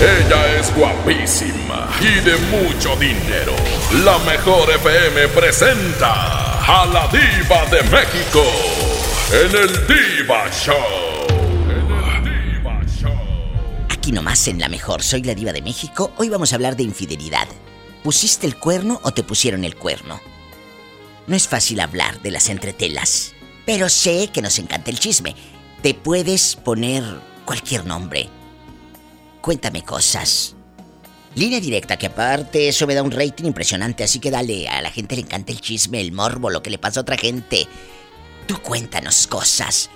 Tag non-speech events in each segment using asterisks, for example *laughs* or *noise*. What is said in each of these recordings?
Ella es guapísima y de mucho dinero. La mejor FM presenta a la diva de México en el Diva Show. En el Diva Show. Aquí nomás en la mejor. Soy la diva de México. Hoy vamos a hablar de infidelidad. ¿Pusiste el cuerno o te pusieron el cuerno? No es fácil hablar de las entretelas, pero sé que nos encanta el chisme. Te puedes poner cualquier nombre. Cuéntame cosas. Línea directa, que aparte eso me da un rating impresionante, así que dale, a la gente le encanta el chisme, el morbo, lo que le pasa a otra gente. Tú cuéntanos cosas.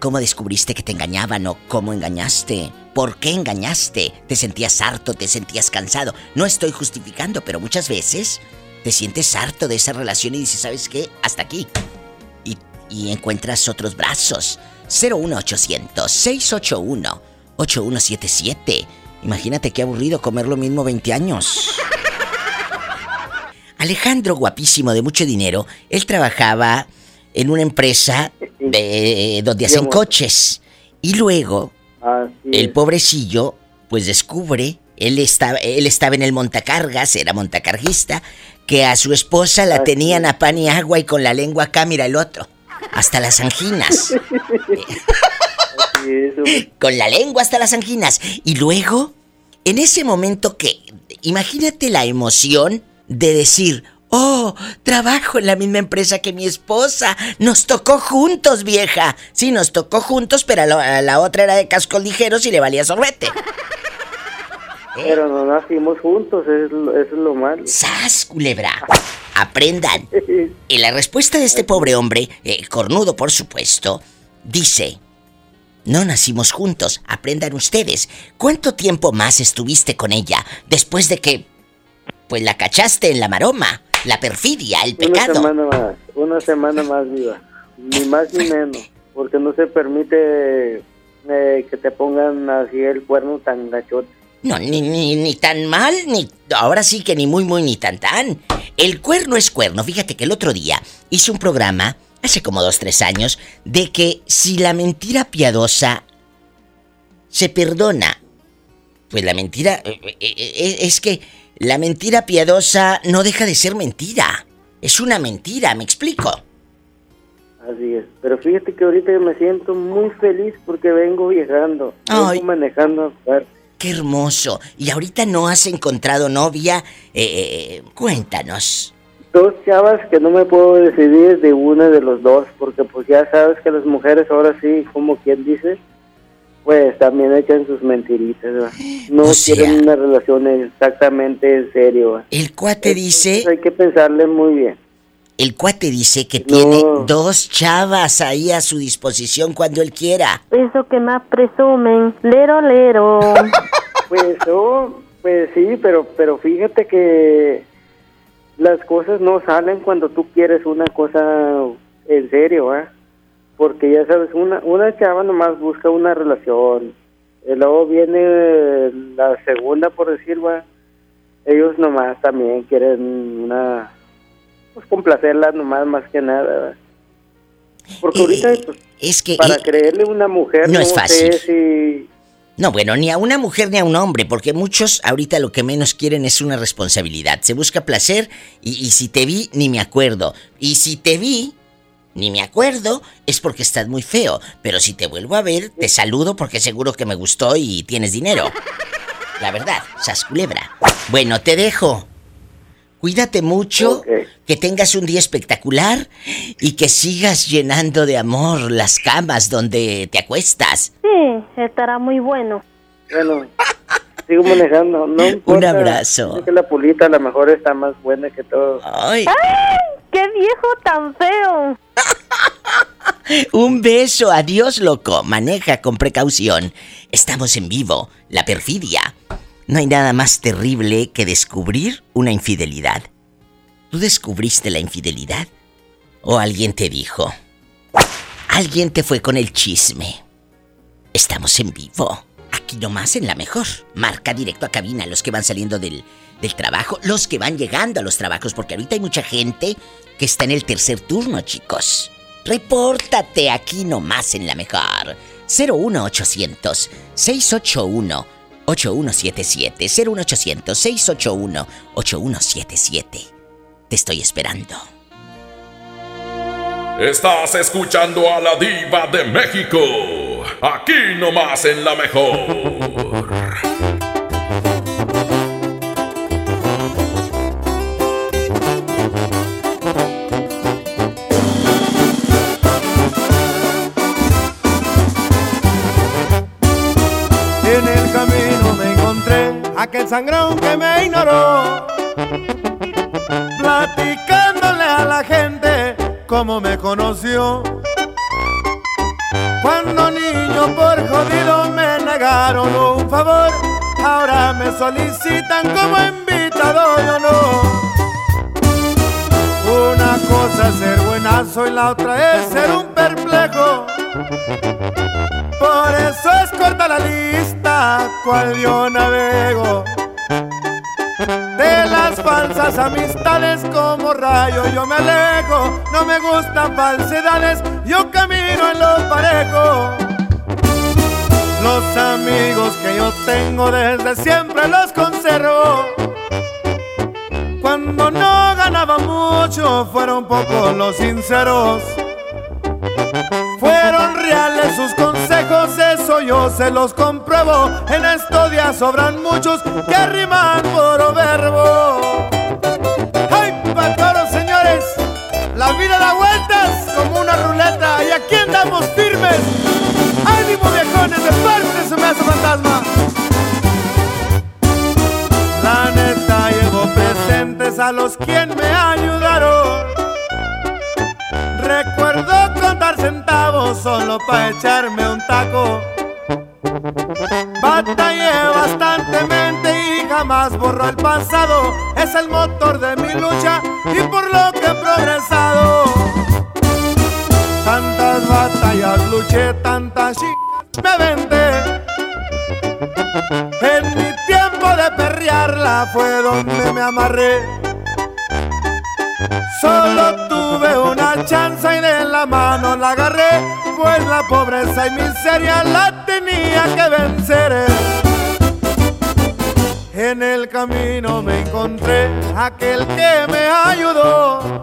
¿Cómo descubriste que te engañaban o cómo engañaste? ¿Por qué engañaste? ¿Te sentías harto? ¿Te sentías cansado? No estoy justificando, pero muchas veces te sientes harto de esa relación y dices, ¿sabes qué? Hasta aquí. Y, y encuentras otros brazos. 01800-681-8177. Imagínate qué aburrido comer lo mismo 20 años. Alejandro, guapísimo, de mucho dinero, él trabajaba en una empresa de, donde hacen coches. Y luego, el pobrecillo, pues descubre, él estaba, él estaba en el montacargas, era montacarguista, que a su esposa la tenían a pan y agua y con la lengua acá, mira el otro. Hasta las anginas. *laughs* *laughs* Con la lengua hasta las anginas. Y luego, en ese momento que, imagínate la emoción de decir, oh, trabajo en la misma empresa que mi esposa, nos tocó juntos, vieja. Sí, nos tocó juntos, pero a la, a la otra era de cascos ligeros y le valía sorbete. *laughs* Pero no nacimos juntos, es eso es lo malo. ¡Sas, culebra! Aprendan. *laughs* Y la respuesta de este pobre hombre, eh, cornudo por supuesto, dice, no nacimos juntos, aprendan ustedes. ¿Cuánto tiempo más estuviste con ella después de que, pues la cachaste en la maroma, la perfidia, el Una pecado? semana más, una semana más viva. Ni más ni menos. Porque no se permite eh, que te pongan así el cuerno tan gachote. No, ni, ni, ni tan mal, ni... Ahora sí que ni muy, muy, ni tan tan. El cuerno es cuerno. Fíjate que el otro día hice un programa, hace como dos, tres años, de que si la mentira piadosa se perdona, pues la mentira... eh, eh, eh, Es que la mentira piadosa no deja de ser mentira. Es una mentira, ¿me explico? Así es. Pero fíjate que ahorita me siento muy feliz porque vengo viajando. Ay. Vengo manejando. Qué hermoso. Y ahorita no has encontrado novia. Eh, cuéntanos. Dos chavas que no me puedo decidir de una de los dos, porque pues ya sabes que las mujeres ahora sí, como quien dice, pues también echan sus mentiritas, ¿verdad? *gasps* No O sea- quieren una relación exactamente en serio. ¿verdad? El cuate dice... Entonces hay que pensarle muy bien. El cuate dice que No. tiene dos chavas ahí a su disposición cuando él quiera. Eso que más presumen, lero, lero. *laughs* Pues, oh, Pues sí, pero, pero fíjate que las cosas no salen cuando tú quieres una cosa en serio, ¿ah? Porque ya sabes, una, una chava nomás busca una relación. Y luego viene la segunda, por decir, ¿va? Ellos nomás también quieren una... Pues complacerla nomás, más que nada. Porque Eh, ahorita, eh, pues, es que para eh, creerle a una mujer, no no, es fácil. sé si... No, bueno, ni a una mujer ni a un hombre, porque muchos ahorita lo que menos quieren es una responsabilidad. Se busca placer y, y si te vi, ni me acuerdo. Y si te vi, ni me acuerdo, es porque estás muy feo. Pero si te vuelvo a ver, te saludo porque seguro que me gustó y tienes dinero. La verdad, sas culebra. Bueno, te dejo. Cuídate mucho, que tengas un día espectacular y que sigas llenando de amor las camas donde te acuestas. Sí, estará muy bueno. Bueno, sigo manejando, no importa. abrazo. Que la pulita a lo mejor está más buena que todo. Ay. ¡Ay! ¡Qué viejo tan feo! *laughs* Un beso, adiós loco. Maneja con precaución. Estamos en vivo. La perfidia. No hay nada más terrible que descubrir una infidelidad. ¿Tú descubriste la infidelidad? ¿O alguien te dijo? Alguien te fue con el chisme. Estamos en vivo. Aquí nomás en la mejor. Marca directo a cabina los que van saliendo del, del trabajo, los que van llegando a los trabajos, porque ahorita hay mucha gente que está en el tercer turno, chicos. Repórtate aquí nomás en la mejor. 01800 681 8177 01800 681 8177. Te estoy esperando. Estás escuchando a la diva de México. Aquí nomás en la mejor. Aquel sangrón que me ignoró. Platicándole a la gente cómo me conoció. Cuando niño por jodido me negaron un favor, ahora me solicitan como invitado, yo no. Una cosa es ser buenazo y la otra es ser un perplejo. Por eso es corta la lista, cual yo navego. De las falsas amistades como rayo yo me alejo. No me gustan falsedades, yo camino en lo parejo. Los amigos que yo tengo desde siempre los conservo. Cuando no ganaba mucho, fueron pocos los sinceros. Fueron reales sus consejos, yo se los compruebo. En estos días sobran muchos que riman por verbo. ¡Ay, patoros, señores! La vida da vueltas como una ruleta y aquí andamos firmes. ¡Ánimo, viejones! De parte se me hace fantasma. La neta llevo presentes a los quien me ayudaron. Recuerdo contar centavos solo para echarme un taco. Batallé bastantemente y jamás borro el pasado. Es el motor de mi lucha y por lo que he progresado. Tantas batallas luché, tantas chingas me vendé. En mi tiempo de perrearla fue donde me amarré. Solo tuve una chance y de la mano la agarré, pues la pobreza y miseria la tenía que vencer. En el camino me encontré aquel que me ayudó.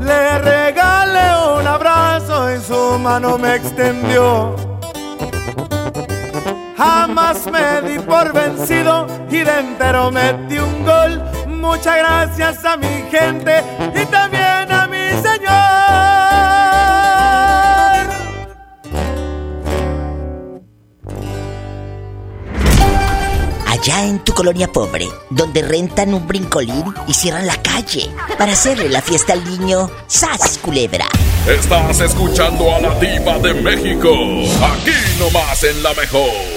Le regalé un abrazo y su mano me extendió. Jamás me di por vencido y de entero metí un gol. Muchas gracias a mi gente y también a mi Señor. Allá en tu colonia pobre, donde rentan un brincolín y cierran la calle para hacerle la fiesta al niño, ¡sas, culebra! Estás escuchando a la diva de México. Aquí nomás en la mejor.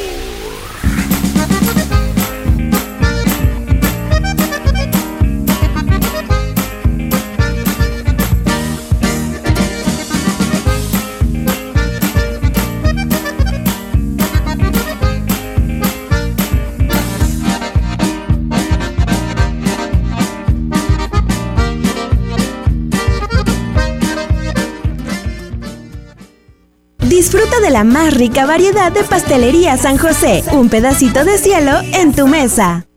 De la más rica variedad de pastelería San José. Un pedacito de cielo en tu mesa.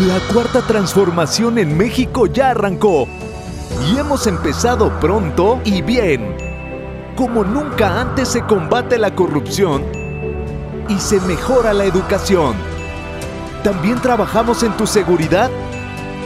La cuarta transformación en México ya arrancó. Y hemos empezado pronto y bien. Como nunca antes se combate la corrupción y se mejora la educación. También trabajamos en tu seguridad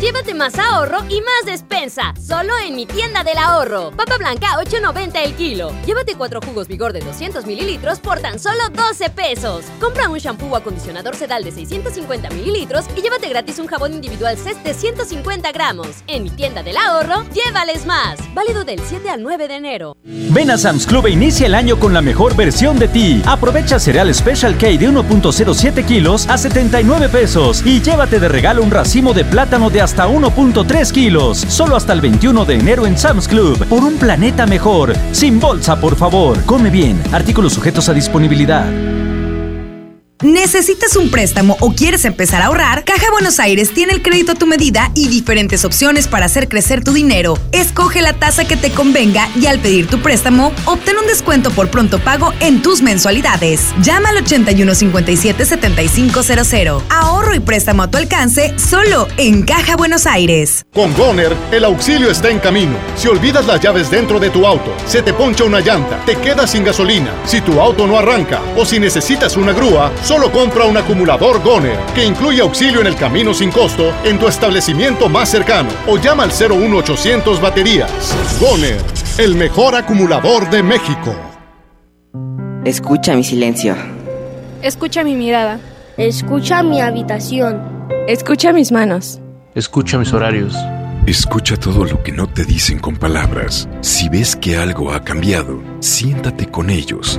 Llévate más ahorro y más despensa. Solo en mi tienda del ahorro. Papa blanca 8.90 el kilo. Llévate cuatro jugos vigor de 200 mililitros por tan solo 12 pesos. Compra un shampoo o acondicionador sedal de 650 mililitros y llévate gratis un jabón individual CES de 150 gramos. En mi tienda del ahorro, llévales más. Válido del 7 al 9 de enero. Ven a Sam's Club e inicia el año con la mejor versión de ti. Aprovecha cereal Special K de 1.07 kilos a 79 pesos y llévate de regalo un racimo de plátano de hasta 1.3 kilos. Solo hasta el 21 de enero en Sam's Club. Por un planeta mejor. Sin bolsa, por favor. Come bien. Artículos sujetos a disponibilidad. ¿Necesitas un préstamo o quieres empezar a ahorrar? Caja Buenos Aires tiene el crédito a tu medida y diferentes opciones para hacer crecer tu dinero. Escoge la tasa que te convenga y al pedir tu préstamo, obtén un descuento por pronto pago en tus mensualidades. Llama al 8157-7500. Ahorro y préstamo a tu alcance solo en Caja Buenos Aires. Con Goner, el auxilio está en camino. Si olvidas las llaves dentro de tu auto, se te poncha una llanta, te quedas sin gasolina, si tu auto no arranca o si necesitas una grúa, Solo compra un acumulador Goner, que incluye auxilio en el camino sin costo en tu establecimiento más cercano o llama al 01800 baterías. Goner, el mejor acumulador de México. Escucha mi silencio. Escucha mi mirada. Escucha mi habitación. Escucha mis manos. Escucha mis horarios. Escucha todo lo que no te dicen con palabras. Si ves que algo ha cambiado, siéntate con ellos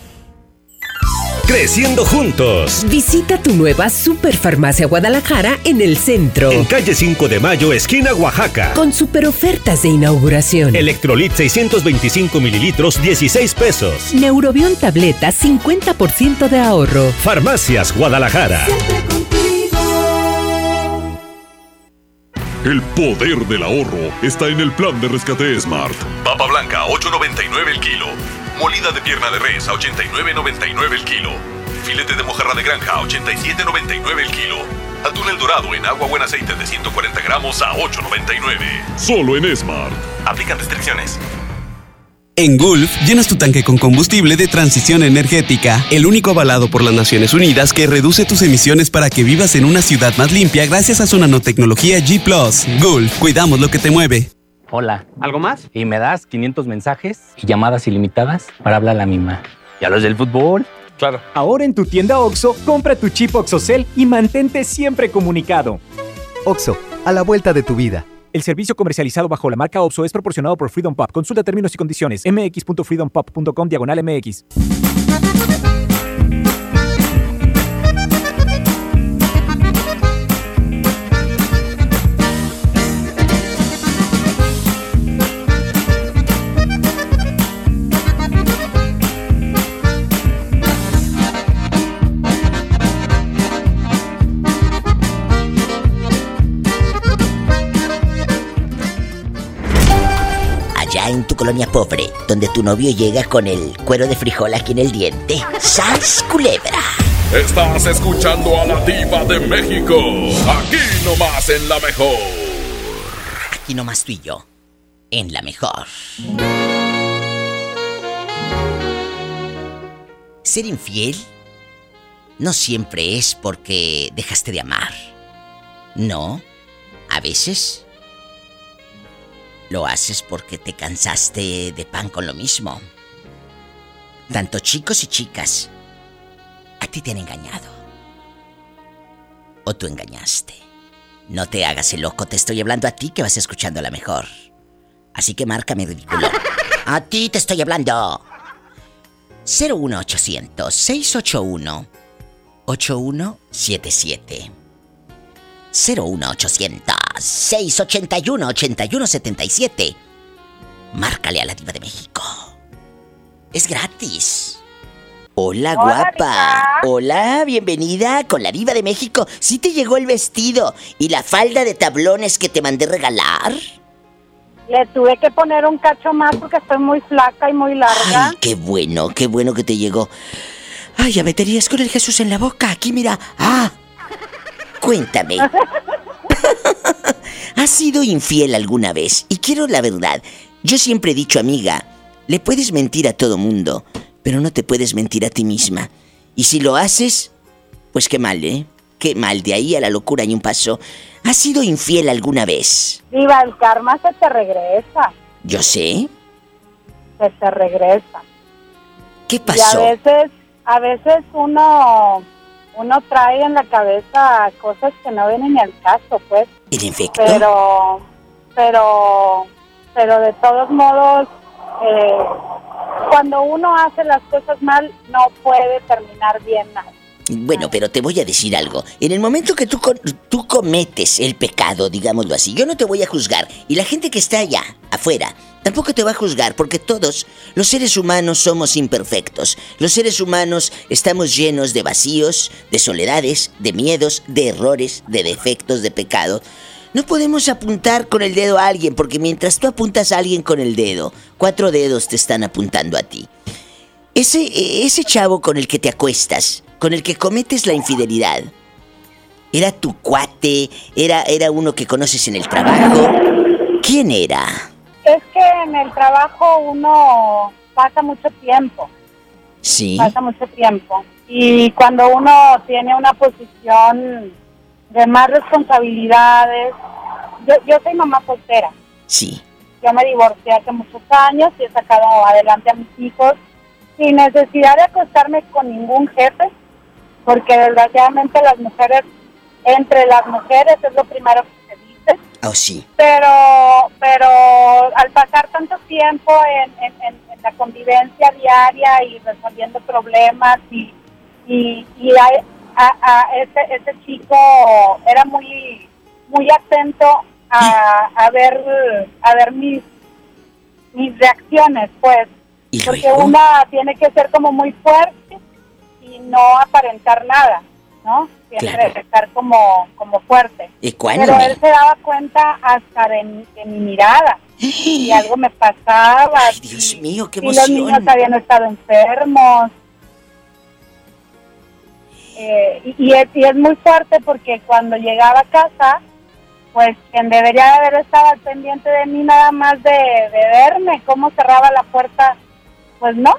Creciendo juntos. Visita tu nueva Superfarmacia Guadalajara en el centro. En calle 5 de Mayo, esquina Oaxaca. Con super ofertas de inauguración. Electrolit 625 mililitros, 16 pesos. Neurobión tableta, 50% de ahorro. Farmacias Guadalajara. El poder del ahorro está en el plan de rescate Smart. Papa blanca, 8.99 el kilo. Molida de pierna de res a 89.99 el kilo. Filete de mojarra de granja a 87.99 el kilo. Atún el dorado en agua buen aceite de 140 gramos a 8.99. Solo en Smart. Aplican restricciones. En Gulf, llenas tu tanque con combustible de transición energética, el único avalado por las Naciones Unidas que reduce tus emisiones para que vivas en una ciudad más limpia gracias a su nanotecnología G ⁇ Gulf, cuidamos lo que te mueve. Hola. ¿Algo más? Y me das 500 mensajes y llamadas ilimitadas para hablar a la misma. ¿Y a los del fútbol? Claro. Ahora en tu tienda OXO, compra tu chip OXOCEL y mantente siempre comunicado. OXO, a la vuelta de tu vida. El servicio comercializado bajo la marca OPSO es proporcionado por Freedom Pop. Consulta términos y condiciones. mx.freedompop.com diagonal mx. Colonia pobre, donde tu novio llega con el cuero de frijol aquí en el diente. ¡Sas, culebra! Estás escuchando a la diva de México. Aquí nomás en la mejor. Aquí nomás tú y yo. En la mejor. Ser infiel no siempre es porque dejaste de amar. No. A veces lo haces porque te cansaste de pan con lo mismo. Tanto chicos y chicas, a ti te han engañado. O tú engañaste. No te hagas el loco, te estoy hablando a ti que vas escuchando la mejor. Así que márcame ridículo. *laughs* A ti te estoy hablando. 01800 681 8177. 01800 681 8177. Márcale a la Diva de México. Es gratis. Hola, Hola, guapa. Diva. Hola, bienvenida con la Diva de México. ¿Sí te llegó el vestido y la falda de tablones que te mandé regalar? Le tuve que poner un cacho más porque estoy muy flaca y muy larga. Ay, qué bueno, qué bueno que te llegó. Ay, ya meterías con el Jesús en la boca. Aquí, mira. Ah. Cuéntame. *laughs* ¿Has sido infiel alguna vez? Y quiero la verdad. Yo siempre he dicho, amiga, le puedes mentir a todo mundo, pero no te puedes mentir a ti misma. Y si lo haces, pues qué mal, ¿eh? Qué mal, de ahí a la locura hay un paso. ¿Has sido infiel alguna vez? Diva, el karma se te regresa, Yo sé. se te regresa. ¿Qué Y a pasó? veces, a veces uno, uno trae en la cabeza cosas que no vienen ni al caso, pues. Pero, pero, pero de todos modos, eh, cuando uno hace las cosas mal, no puede terminar bien nada. Bueno, pero te voy a decir algo. En el momento que tú, tú cometes el pecado, digámoslo así, yo no te voy a juzgar. Y la gente que está allá, afuera, tampoco te va a juzgar porque todos, los seres humanos, somos imperfectos. Los seres humanos estamos llenos de vacíos, de soledades, de miedos, de errores, de defectos, de pecados. No podemos apuntar con el dedo a alguien porque mientras tú apuntas a alguien con el dedo, cuatro dedos te están apuntando a ti. Ese, ese chavo con el que te acuestas, con el que cometes la infidelidad, ¿era tu cuate? ¿Era, era uno que conoces en el trabajo? ¿Quién era? Es que en el trabajo uno pasa mucho tiempo, Sí. pasa mucho tiempo. Y cuando uno tiene una posición de más responsabilidades, yo, yo soy mamá soltera. Sí. Yo me divorcié hace muchos años y he sacado adelante a mis hijos sin necesidad de acostarme con ningún jefe, porque desgraciadamente las mujeres, entre las mujeres es lo primero que se dice, Oh, sí. pero pero al pasar tanto tiempo en, en- en- en la convivencia diaria y resolviendo problemas y, y, y a, a- a ese, ese chico era muy muy atento a, a ver a ver mis mis reacciones pues porque una tiene que ser como muy fuerte y no aparentar nada no siempre Claro. estar como como fuerte Ecuánime. pero él se daba cuenta hasta de, mi- de mi mirada y *gasps* algo me pasaba Dios mío, qué y los emoción. niños habían estado enfermos Eh, y, y es, y es muy fuerte porque cuando llegaba a casa, pues quien debería de haber estado al pendiente de mí nada más de, de verme cómo cerraba la puerta, pues no,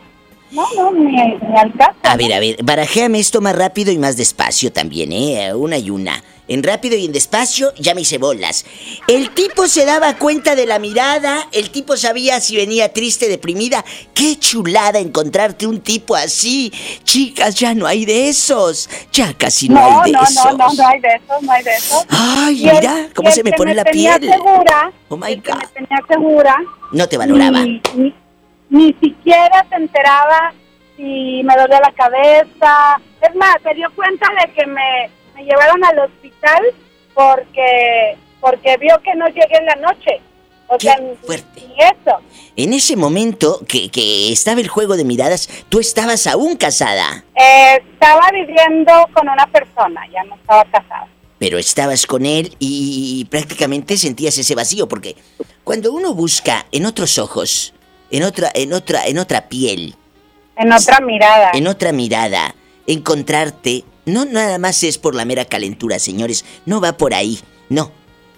no, no, ni, ni al caso. A ver, a ver, barajéame esto más rápido y más despacio también, ¿eh? Una y una. En rápido y en despacio ya me hice bolas. El tipo se daba cuenta de la mirada, el tipo sabía si venía triste, deprimida. Qué chulada encontrarte un tipo así. Chicas, ya no hay de esos. Ya casi no, no, hay de no, esos. no, no, no hay de esos, no hay de esos. Ay, el- mira cómo se me pone la tenía piel. Segura, Oh my el que God. me tenía segura, No te valoraba. Ni siquiera se enteraba si me dolía la cabeza. Es más, se dio cuenta de que me, me llevaron al hospital porque porque vio que no llegué en la noche. O sea, ni, ni eso. En ese momento que, que estaba el juego de miradas, tú estabas aún casada. Eh, estaba viviendo con una persona, ya no estaba casada. Pero estabas con él y prácticamente sentías ese vacío porque cuando uno busca en otros ojos, en otra en otra en otra piel, En otra mirada. en otra mirada, encontrarte no nada más es por la mera calentura, señores, no va por ahí, no.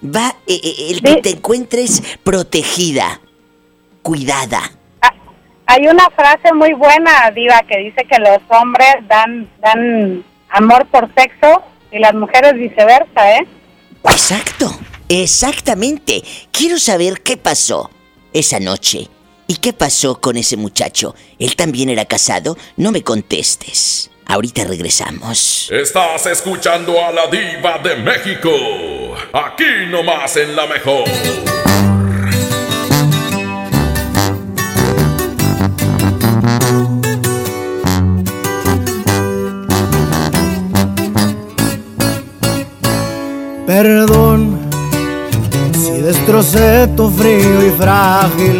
Va eh, eh, el que te encuentres protegida, cuidada. Hay una frase muy buena, Diva, que dice que los hombres dan, dan amor por sexo y las mujeres viceversa, ¿eh? Exacto, exactamente. Quiero saber qué pasó esa noche. ¿Y qué pasó con ese muchacho? ¿Él también era casado? No me contestes. Ahorita regresamos. Estás escuchando a la diva de México. Aquí nomás en la mejor. Perdón si destrocé tu frío y frágil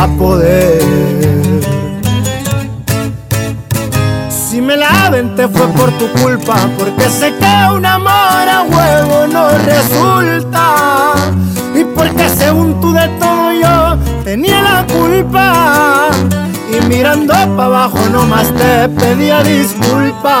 a poder. Si me la aventé fue por tu culpa, porque sé que un amor a huevo no resulta. Y porque según tú de todo yo tenía la culpa. Y mirando para abajo nomás te pedía disculpas.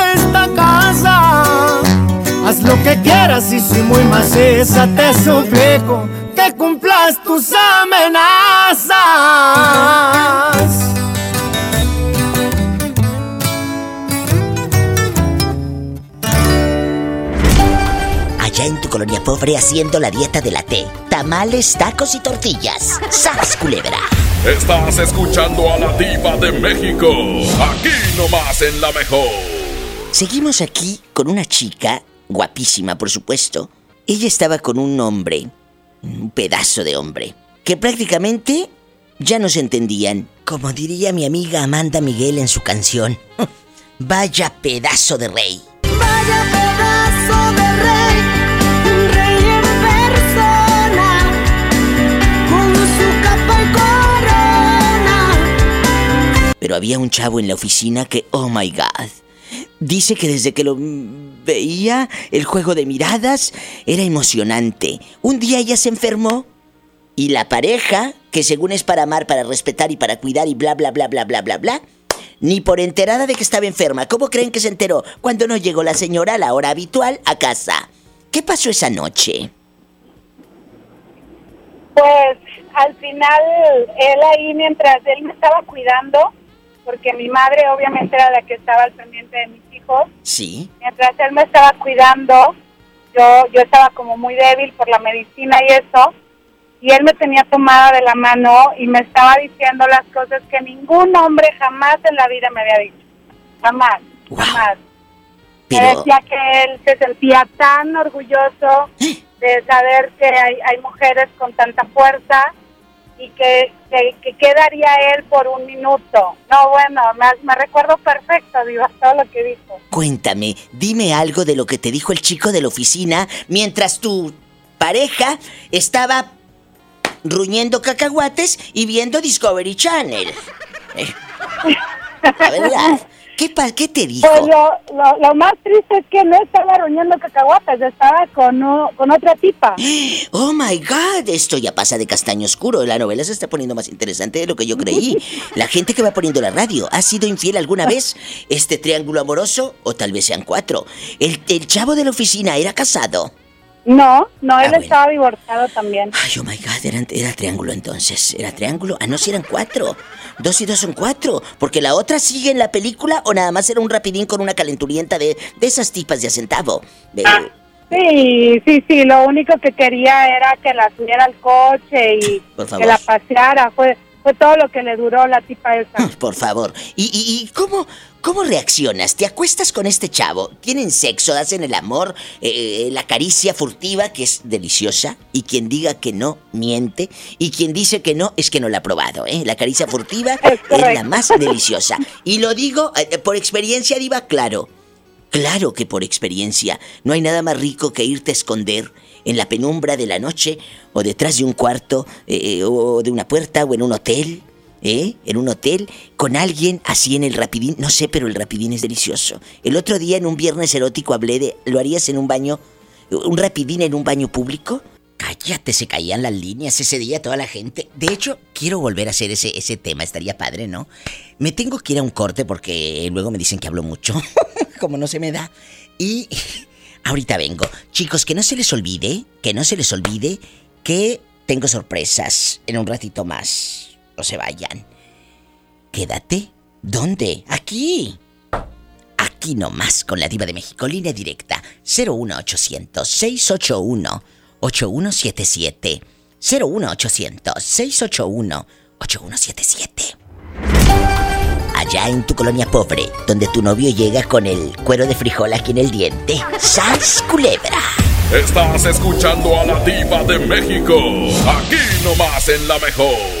Haz lo que quieras y si muy maciza te suplico que cumplas tus amenazas. Allá en tu colonia pobre haciendo la dieta de la T. Tamales, tacos y tortillas. ¡Sas, culebra! Estás escuchando a la diva de México. Aquí nomás en la mejor. Seguimos aquí con una chica, guapísima por supuesto. Ella estaba con un hombre, un pedazo de hombre, que prácticamente ya no se entendían. Como diría mi amiga Amanda Miguel en su canción, *laughs* vaya pedazo de rey. Vaya pedazo de rey, un rey en persona, con su capa y corona. Pero había un chavo en la oficina que, oh my god, dice que desde que lo veía, el juego de miradas era emocionante. Un día ella se enfermó y la pareja, que según es para amar, para respetar y para cuidar y bla, bla, bla, bla, bla, bla, bla, ni por enterada de que estaba enferma. ¿Cómo creen que se enteró? Cuando no llegó la señora a la hora habitual a casa. ¿Qué pasó esa noche? Pues al final él ahí mientras él me estaba cuidando, porque mi madre obviamente era la que estaba al pendiente de mis hijos, Sí. mientras él me estaba cuidando, yo, yo estaba como muy débil por la medicina y eso, y él me tenía tomada de la mano y me estaba diciendo las cosas que ningún hombre jamás en la vida me había dicho. Jamás, jamás. Me decía que él se sentía tan orgulloso *gasps* de saber que hay, hay mujeres con tanta fuerza y que, que, que qué daría él por un minuto. No, bueno, me, recuerdo perfecto, digo, *laughs* todo lo que dijo. Cuéntame, dime algo de lo que te dijo el chico de la oficina mientras tu pareja estaba ruñendo cacahuates y viendo Discovery Channel. *laughs* Eh, La verdad. ¿Qué, pa- ¿Qué te dijo? Pues lo, lo, lo más triste es que no estaba roñando cacahuates, estaba con, o- con otra tipa. *gasps* Oh my god, esto ya pasa de castaño oscuro. La novela se está poniendo más interesante de lo que yo creí. *laughs* La gente que va poniendo la radio, ¿ha sido infiel alguna vez? ¿Este triángulo amoroso? O tal vez sean cuatro. ¿El, el chavo de la oficina era casado? No, no, él Ah, bueno. estaba divorciado también. Ay, oh my god, eran- era triángulo entonces. Era triángulo. Ah, no, si eran cuatro. Dos y dos son cuatro. Porque la otra sigue en la película o nada más era un rapidín con una calenturienta de, de esas tipas de a centavo. Eh, Sí, sí, sí, lo único que quería era que la subiera al coche y favor. que la paseara. Fue, fue todo lo que le duró la tipa esa. por favor. ¿Y, y, y cómo, ¿Cómo reaccionas? ¿Te acuestas con este chavo? ¿Tienen sexo? ¿Hacen el amor? Eh, la caricia furtiva, que es deliciosa. Y quien diga que no, miente. Y quien dice que no, es que no la ha probado, ¿eh? La caricia furtiva *laughs* es, la más deliciosa. Y lo digo eh, por experiencia, Diva, claro. Claro que por experiencia. No hay nada más rico que irte a esconder en la penumbra de la noche o detrás de un cuarto eh, o de una puerta o en un hotel ¿eh? En un hotel con alguien así en el rapidín. No sé, pero el rapidín es delicioso. El otro día en un viernes erótico hablé de, ¿lo harías en un baño, un rapidín en un baño público? Cállate, se caían las líneas ese día toda la gente. De hecho, quiero volver a hacer ese, ese tema, estaría padre, ¿no? Me tengo que ir a un corte porque luego me dicen que hablo mucho, *laughs* como no se me da. Y *laughs* ahorita vengo. Chicos, que no se les olvide, que no se les olvide que tengo sorpresas en un ratito más se vayan. Quédate. ¿Dónde? Aquí. Aquí nomás con la diva de México, línea directa 01800 681 8177. 01800 681 8177. Allá en tu colonia pobre, donde tu novio llega con el cuero de frijol aquí en el diente. ¡Sas culebra! Estás escuchando a la diva de México, aquí nomás en la mejor.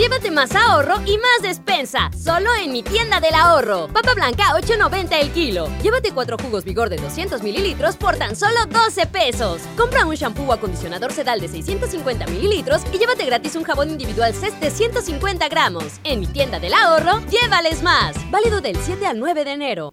Llévate más ahorro y más despensa, solo en mi tienda del ahorro. Papa blanca 8.90 el kilo. Llévate cuatro jugos Vigor de 200 mililitros por tan solo 12 pesos. Compra un shampoo o acondicionador sedal de 650 mililitros y llévate gratis un jabón individual CES de 150 gramos. En mi tienda del ahorro, llévales más. Válido del 7 al 9 de enero.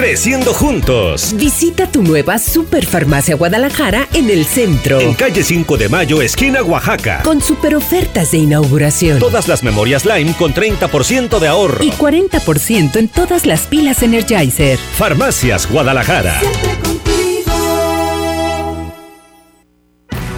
Creciendo juntos. Visita tu nueva Superfarmacia Guadalajara en el centro. En calle 5 de Mayo, esquina Oaxaca. Con super ofertas de inauguración. Todas las memorias Lime con 30% de ahorro. Y 40% en todas las pilas Energizer. Farmacias Guadalajara.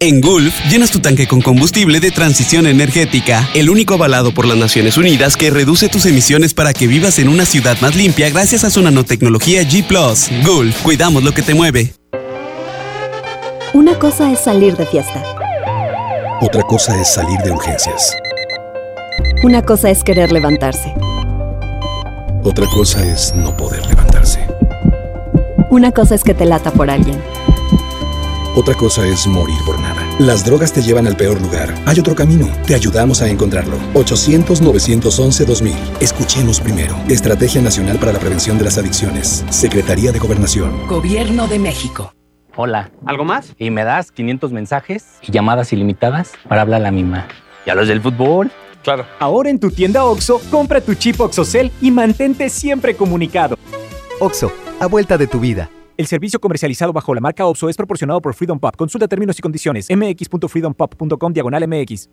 En Gulf, llenas tu tanque con combustible de transición energética, el único avalado por las Naciones Unidas que reduce tus emisiones para que vivas en una ciudad más limpia gracias a su nanotecnología G ⁇ Gulf, cuidamos lo que te mueve. Una cosa es salir de fiesta. Otra cosa es salir de urgencias. Una cosa es querer levantarse. Otra cosa es no poder levantarse. Una cosa es que te lata por alguien. Otra cosa es morir por nada. Las drogas te llevan al peor lugar. Hay otro camino. Te ayudamos a encontrarlo. 800-911-2000. Escuchemos primero. Estrategia Nacional para la Prevención de las Adicciones. Secretaría de Gobernación. Gobierno de México. Hola. ¿Algo más? Y me das 500 mensajes y llamadas ilimitadas para hablar a la misma. ¿Y a los del fútbol? Claro. Ahora en tu tienda OXO, compra tu chip OXOCEL y mantente siempre comunicado. OXO, a vuelta de tu vida. El servicio comercializado bajo la marca OPSO es proporcionado por Freedom Pop. Consulta términos y condiciones. mx.freedompop.com diagonal mx.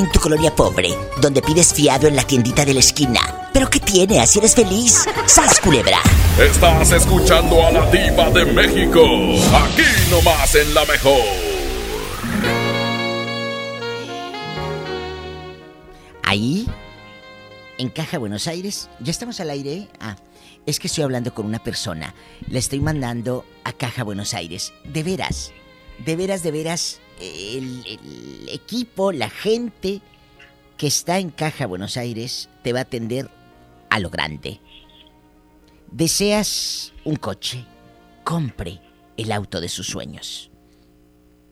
En tu colonia pobre, donde pides fiado en la tiendita de la esquina. ¿Pero qué tiene? ¿Así eres feliz? ¡Sas, culebra! Estás escuchando a la diva de México. Aquí nomás en la mejor. Ahí, en Caja Buenos Aires, ¿ya estamos al aire? Ah, es que estoy hablando con una persona. La estoy mandando a Caja Buenos Aires. De veras, de veras, de veras, el, equipo, la gente que está en Caja Buenos Aires te va a atender a lo grande. ¿Deseas un coche? Compre el auto de sus sueños.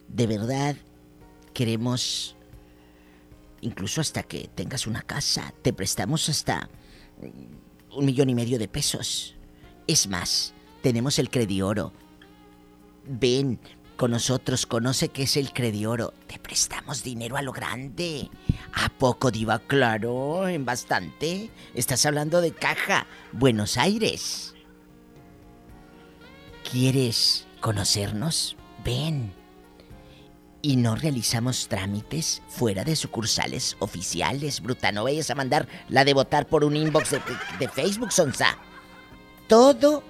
De verdad, queremos, incluso hasta que tengas una casa, te prestamos hasta un millón y medio de pesos. Es más, tenemos el Credioro. Ven con nosotros, conoce qué es el Credioro. Te prestamos dinero a lo grande. ¿A poco, Diva? Claro, en bastante. Estás hablando de caja. Buenos Aires. ¿Quieres conocernos? Ven. Y no realizamos trámites fuera de sucursales oficiales. Bruta, no vayas a mandar la de votar por un inbox de, de Facebook, Sonsa. Todo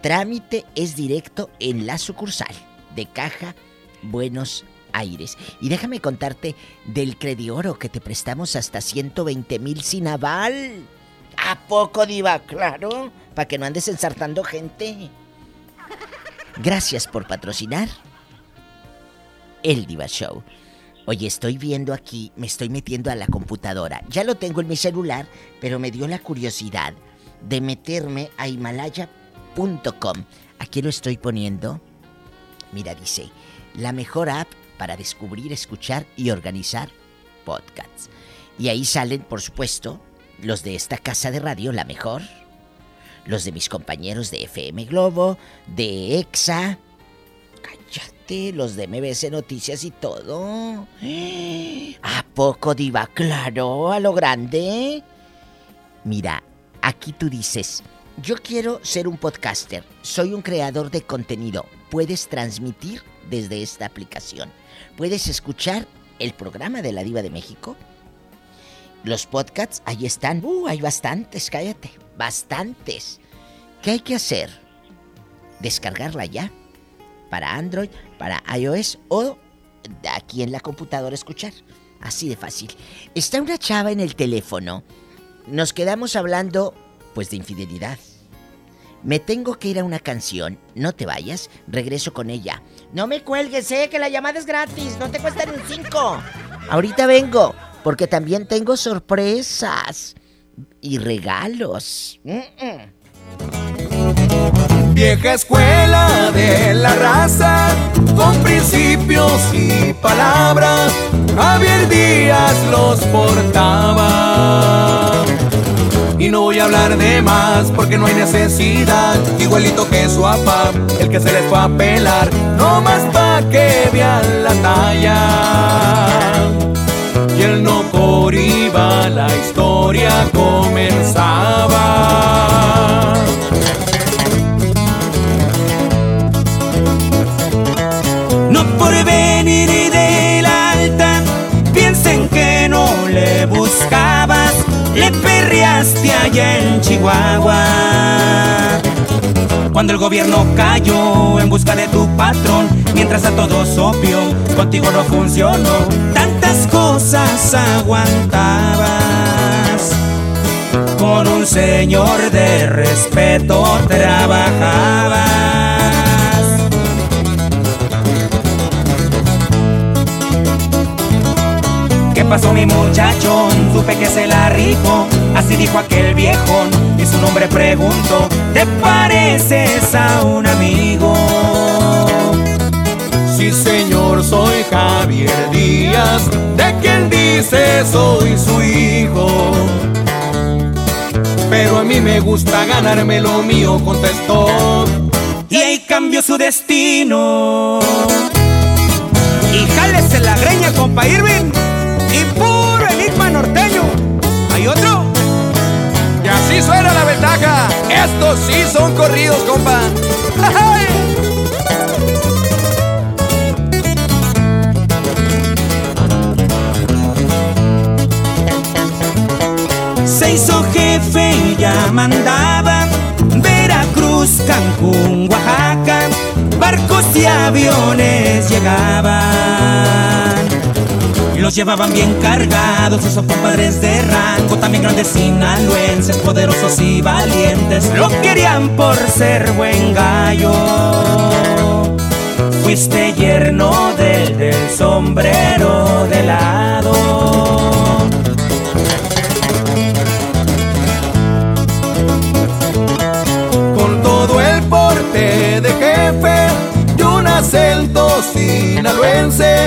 trámite es directo en la sucursal de Caja Buenos Aires. Y déjame contarte del Credioro que te prestamos hasta 120 mil sin aval. ¿A poco, Diva? Claro, para que no andes ensartando gente. Gracias por patrocinar el Diva Show. Oye, estoy viendo aquí, me estoy metiendo a la computadora. Ya lo tengo en mi celular, pero me dio la curiosidad de meterme a himalaya.com. Aquí lo estoy poniendo. Mira, dice, la mejor app para descubrir, escuchar y organizar podcasts. Y ahí salen, por supuesto, los de esta casa de radio, la mejor. Los de mis compañeros de FM Globo, de EXA. Cállate, los de MBC Noticias y todo. *gasps* ¿A poco, Diva? Claro, a lo grande. Mira, aquí tú dices, yo quiero ser un podcaster, soy un creador de contenido. Puedes transmitir desde esta aplicación. Puedes escuchar el programa de la Diva de México. Los podcasts, ahí están. Uh, hay bastantes, cállate. Bastantes. ¿Qué hay que hacer? Descargarla ya. Para Android, para iOS o aquí en la computadora escuchar. Así de fácil. Está una chava en el teléfono. Nos quedamos hablando, pues, de infidelidad. Me tengo que ir a una canción. No te vayas, regreso con ella. No me cuelgues, eh, que la llamada es gratis. No te cuesta ni un 5. Ahorita vengo, porque también tengo sorpresas y regalos. Vieja escuela de la raza, con principios y palabras, Javier Díaz los portaba. Y no voy a hablar de más porque no hay necesidad, igualito que su papá, el que se les fue a pelar, no más pa' que vean la talla. Y él no por iba, la historia comenzaba. No por venir perreaste allá en Chihuahua. Cuando el gobierno cayó en busca de tu patrón, mientras a todos obvio, contigo no funcionó. Tantas cosas aguantabas. Con un señor de respeto trabajabas. ¿Qué pasó mi muchachón? Supe que se la rifó, así dijo aquel viejón Y su nombre preguntó, ¿te pareces a un amigo? Sí, señor, soy Javier Díaz, de quien dice soy su hijo. Pero a mí me gusta ganarme lo mío, contestó. Y ahí cambió su destino. Y jálese la greña, compa Irving. Y puro enigma norteño. ¿Hay otro? Y así suena la ventaja. Estos sí son corridos, compa. Se hizo jefe y ya mandaba Veracruz, Cancún, Oaxaca, barcos y aviones llegaban. Los llevaban bien cargados, esos compadres de rango, también grandes sinaloenses, poderosos y valientes, lo querían por ser buen gallo. Fuiste yerno del del sombrero de lado. Con todo el porte de jefe y un acento sinaloense,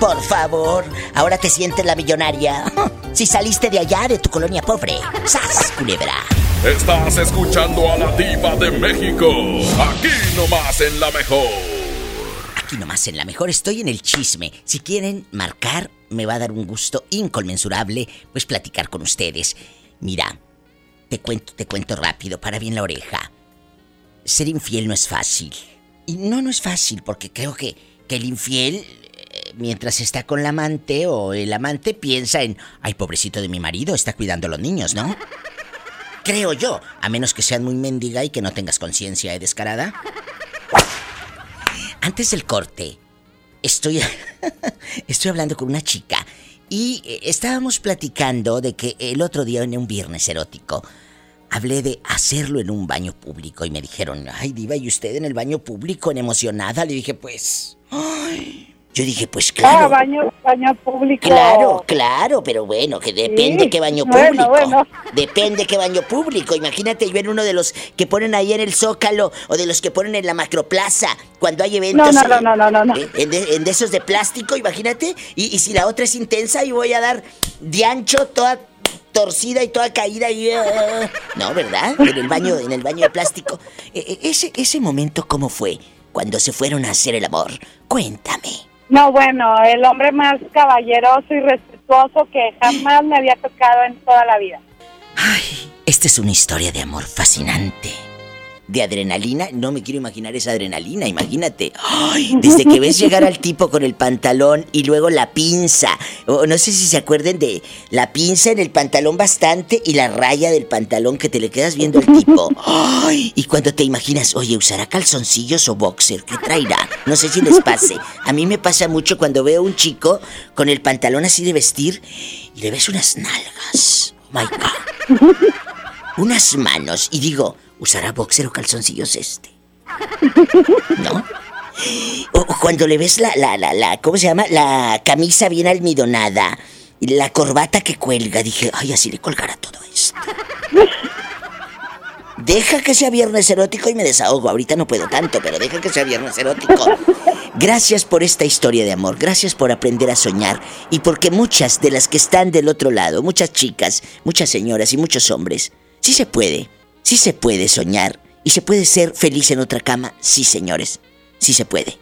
Por favor, ahora te sientes la millonaria. Si saliste de allá, de tu colonia pobre. ¡Sas, culebra! Estás escuchando a la diva de México. Aquí nomás en la mejor. Aquí nomás en la mejor estoy en el chisme. Si quieren marcar, me va a dar un gusto inconmensurable, pues platicar con ustedes. Mira, te cuento, te cuento rápido, para bien la oreja. Ser infiel no es fácil. Y no, no es fácil, porque creo que, que el infiel, mientras está con la amante o el amante, piensa en, ay, pobrecito de mi marido, está cuidando a los niños, ¿no? Creo yo, a menos que sean muy mendiga y que no tengas conciencia, ¿eh, descarada? Antes del corte, estoy, *laughs* estoy hablando con una chica y eh, estábamos platicando de que el otro día en un viernes erótico hablé de hacerlo en un baño público y me dijeron, ay diva, ¿y usted en el baño público en emocionada? Le dije, pues, ay. Yo dije, pues Ah, claro. baño, baño público. Claro, claro, pero bueno, que depende Sí, qué baño público. bueno. Depende qué baño público. Imagínate yo en uno de los que ponen ahí en el Zócalo o de los que ponen en la Macroplaza cuando hay eventos. No, no, no, no, no, no. eh, En, de, en de esos de plástico, imagínate. Y, y si la otra es intensa, y voy a dar de ancho toda torcida y toda caída y ah, no, ¿verdad? En el baño, en el baño de plástico. E- e- ese, ese momento cómo fue cuando se fueron a hacer el amor. Cuéntame. No, bueno, el hombre más caballeroso y respetuoso que jamás me había tocado en toda la vida. Esta es una historia de amor fascinante. De adrenalina, no me quiero imaginar esa adrenalina, imagínate. Ay, desde que ves llegar al tipo con el pantalón y luego la pinza. O no sé si se acuerden de la pinza en el pantalón bastante y la raya del pantalón que te le quedas viendo al tipo. Ay, y cuando te imaginas, oye, ¿usará calzoncillos o boxer? ¿Qué traerá? No sé si les pase. A mí me pasa mucho cuando veo a un chico con el pantalón así de vestir y le ves unas nalgas. Oh my God unas manos y digo, ¿usará boxer o calzoncillos este? *laughs* ¿No? Cuando le ves la, la, la, la, ¿cómo se llama? La camisa bien almidonada, la corbata que cuelga, dije, ay, así le colgará todo esto. Deja que sea viernes erótico y me desahogo. Ahorita no puedo tanto, pero deja que sea viernes erótico. Gracias por esta historia de amor. Gracias por aprender a soñar. Y porque muchas de las que están del otro lado, muchas chicas, muchas señoras y muchos hombres, sí se puede. Sí se puede soñar. Y se puede ser feliz en otra cama. Sí, señores. Sí se puede.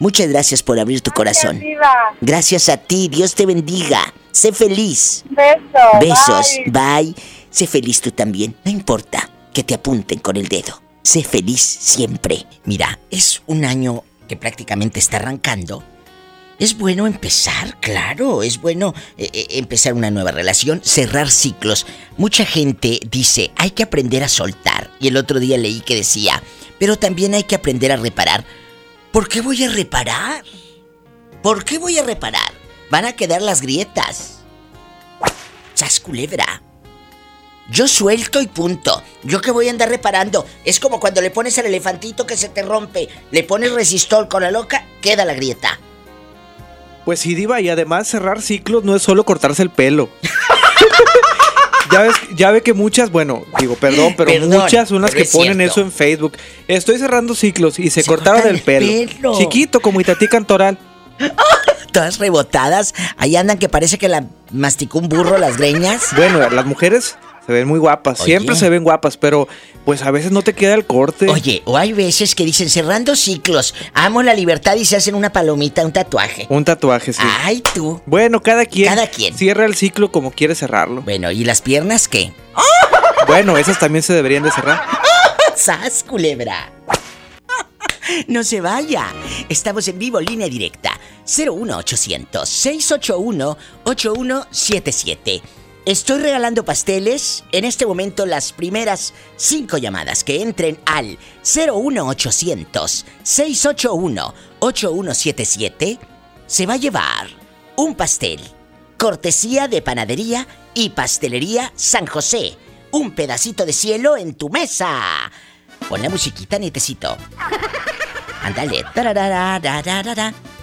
Muchas gracias por abrir tu corazón. Diva. Gracias a ti. Dios te bendiga. Sé feliz. Besos. Besos. bye. Bye. Sé feliz tú también. No importa que te apunten con el dedo. Sé feliz siempre. Mira, es un año que prácticamente está arrancando. Es bueno empezar, claro, es bueno eh, eh, empezar una nueva relación, cerrar ciclos. Mucha gente dice, hay que aprender a soltar. Y el otro día leí que decía, pero también hay que aprender a reparar. ¿Por qué voy a reparar? ¿Por qué voy a reparar? Van a quedar las grietas. ¡Sas culebra! Yo suelto y punto. Yo que voy a andar reparando. Es como cuando le pones al elefantito que se te rompe. Le pones resistol con la loca, queda la grieta. Pues sí, Diva, y además cerrar ciclos no es solo cortarse el pelo. *laughs* ya, ves, ya ve que muchas, bueno, digo, perdón, pero Perdón, muchas son las pero que es ponen cierto. eso en Facebook. Estoy cerrando ciclos y se, cortaron el pelo. el pelo. Chiquito, como Itatí Cantoral. *laughs* Todas rebotadas. Ahí andan que parece que la masticó un burro las greñas. Bueno, las mujeres se ven muy guapas, Oye. siempre se ven guapas, pero pues a veces no te queda el corte. Oye, o hay veces que dicen cerrando ciclos, amo la libertad y se hacen una palomita, un tatuaje. Un tatuaje, sí. Ay, tú. Bueno, cada quien. Cada quien. Cierra el ciclo como quiere cerrarlo. Bueno, ¿y las piernas qué? *laughs* Bueno, esas también se deberían de cerrar. *laughs* ¡Sas, culebra! *laughs* No se vaya. Estamos en vivo, línea directa. 01800-681-8177. Estoy regalando pasteles. En este momento, las primeras cinco llamadas que entren al 01800-681-8177 se va a llevar un pastel. Cortesía de panadería y pastelería San José. Un pedacito de cielo en tu mesa. Pon la musiquita, nietecito. Ándale.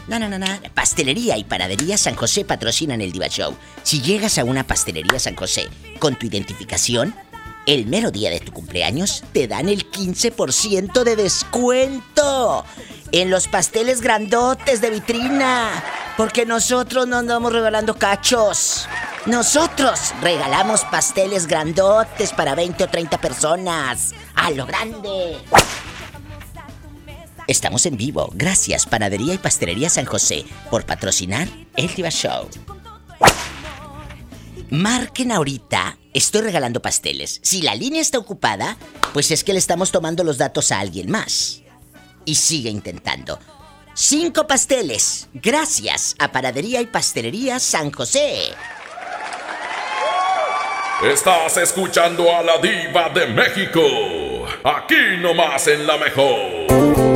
Na, na, na, na. Pastelería y panadería San José patrocinan el Diva Show. Si llegas a una pastelería San José con tu identificación, el mero día de tu cumpleaños te dan el 15% de descuento en los pasteles grandotes de vitrina. Porque nosotros no andamos regalando cachos. Nosotros regalamos pasteles grandotes para 20 o 30 personas. A lo grande. Estamos en vivo. Gracias, Panadería y Pastelería San José, por patrocinar el Diva Show. Marquen ahorita. Estoy regalando pasteles. Si la línea está ocupada, pues es que le estamos tomando los datos a alguien más. Y sigue intentando. Cinco pasteles. Gracias a Panadería y Pastelería San José. Estás escuchando a la diva de México. Aquí nomás en la mejor.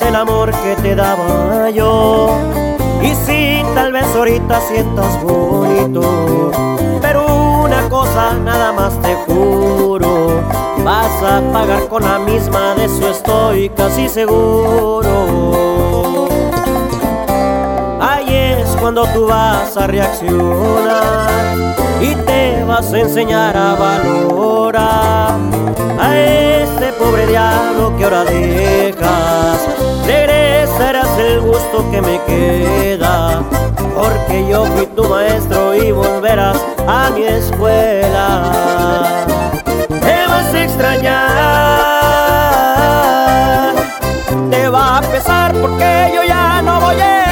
El amor que te daba yo. Y si tal vez ahorita sientas bonito, pero una cosa nada más te juro, vas a pagar con la misma, de eso estoy casi seguro. Ahí es cuando tú vas a reaccionar y te vas a enseñar a valorar a este pobre diablo que ahora dejas. Regresarás el gusto que me queda, porque yo fui tu maestro y volverás a mi escuela. Te vas a extrañar, te va a pesar porque yo ya no voy a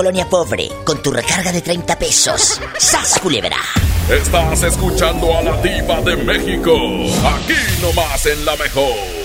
colonia pobre, con tu recarga de 30 pesos. *laughs* ¡Sas, culebra! Estás escuchando a la diva de México. Aquí nomás en la mejor.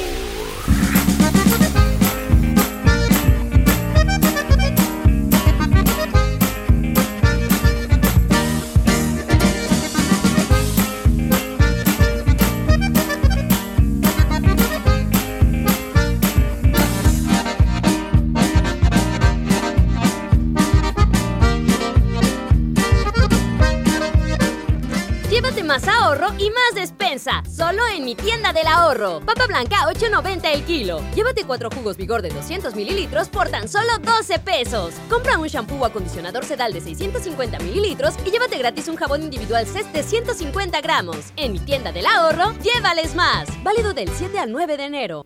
Mi tienda del ahorro. Papa blanca 8.90 el kilo. Llévate cuatro jugos vigor de 200 mililitros por tan solo 12 pesos. Compra un shampoo o acondicionador sedal de 650 mililitros y llévate gratis un jabón individual CES de 150 gramos. En mi tienda del ahorro, llévales más. Válido del 7 al 9 de enero.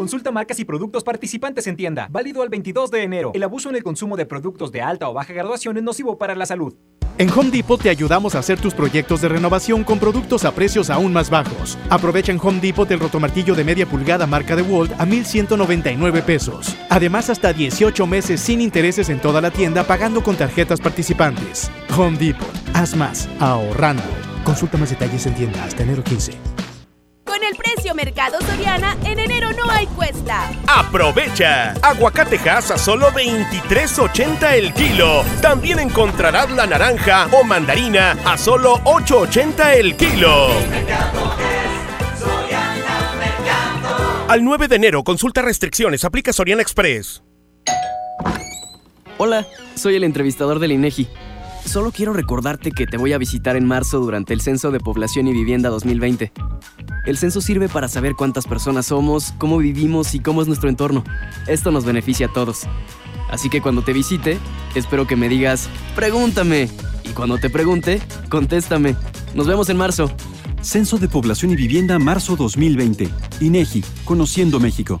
Consulta marcas y productos participantes en tienda. Válido al 22 de enero. El abuso en el consumo de productos de alta o baja graduación es nocivo para la salud. En Home Depot te ayudamos a hacer tus proyectos de renovación con productos a precios aún más bajos. Aprovecha en Home Depot el rotomartillo de media pulgada marca de Walt a 1,199 pesos. Además, hasta 18 meses sin intereses en toda la tienda pagando con tarjetas participantes. Home Depot. Haz más ahorrando. Consulta más detalles en tienda hasta enero 15. Con el precio Mercado Soriana, en enero no hay cuesta. Aprovecha. Aguacatejas a solo 23.80 el kilo. También encontrarás la naranja o mandarina a solo 8.80 el kilo. Al 9 de enero, consulta restricciones, aplica Soriana Express. Hola, soy el entrevistador del INEGI. Solo quiero recordarte que te voy a visitar en marzo durante el Censo de Población y Vivienda 2020. El censo sirve para saber cuántas personas somos, cómo vivimos y cómo es nuestro entorno. Esto nos beneficia a todos. Así que cuando te visite, espero que me digas, pregúntame. Y cuando te pregunte, contéstame. Nos vemos en marzo. Censo de Población y Vivienda marzo 2020. INEGI, Conociendo México.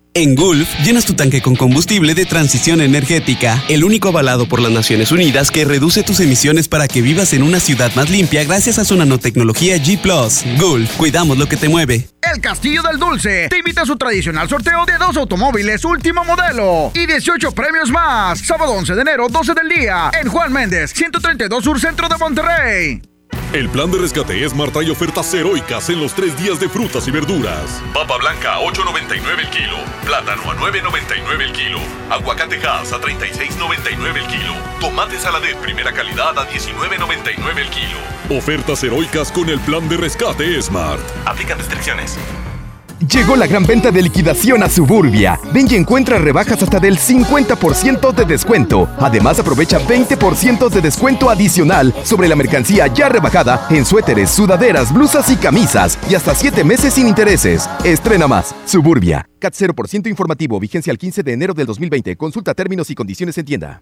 En Gulf, llenas tu tanque con combustible de transición energética, el único avalado por las Naciones Unidas que reduce tus emisiones para que vivas en una ciudad más limpia gracias a su nanotecnología G ⁇ Gulf, cuidamos lo que te mueve. El Castillo del Dulce te invita a su tradicional sorteo de dos automóviles último modelo y 18 premios más. Sábado 11 de enero, 12 del día, en Juan Méndez, 132 Sur Centro de Monterrey. El plan de rescate es Marta ofertas heroicas en los tres días de frutas y verduras. Papa blanca a 8.99 el kilo, plátano a 9.99 el kilo, aguacate Hass a 36.99 el kilo, tomate saladet primera calidad a 19.99 el kilo. Ofertas heroicas con el plan de rescate Smart. Aplican restricciones. Llegó la gran venta de liquidación a Suburbia. Ven y encuentra rebajas hasta del 50% de descuento. Además, aprovecha 20% de descuento adicional sobre la mercancía ya rebajada en suéteres, sudaderas, blusas y camisas. Y hasta 7 meses sin intereses. Estrena más. Suburbia. CAT 0% informativo. Vigencia al 15 de enero del 2020. Consulta términos y condiciones en tienda.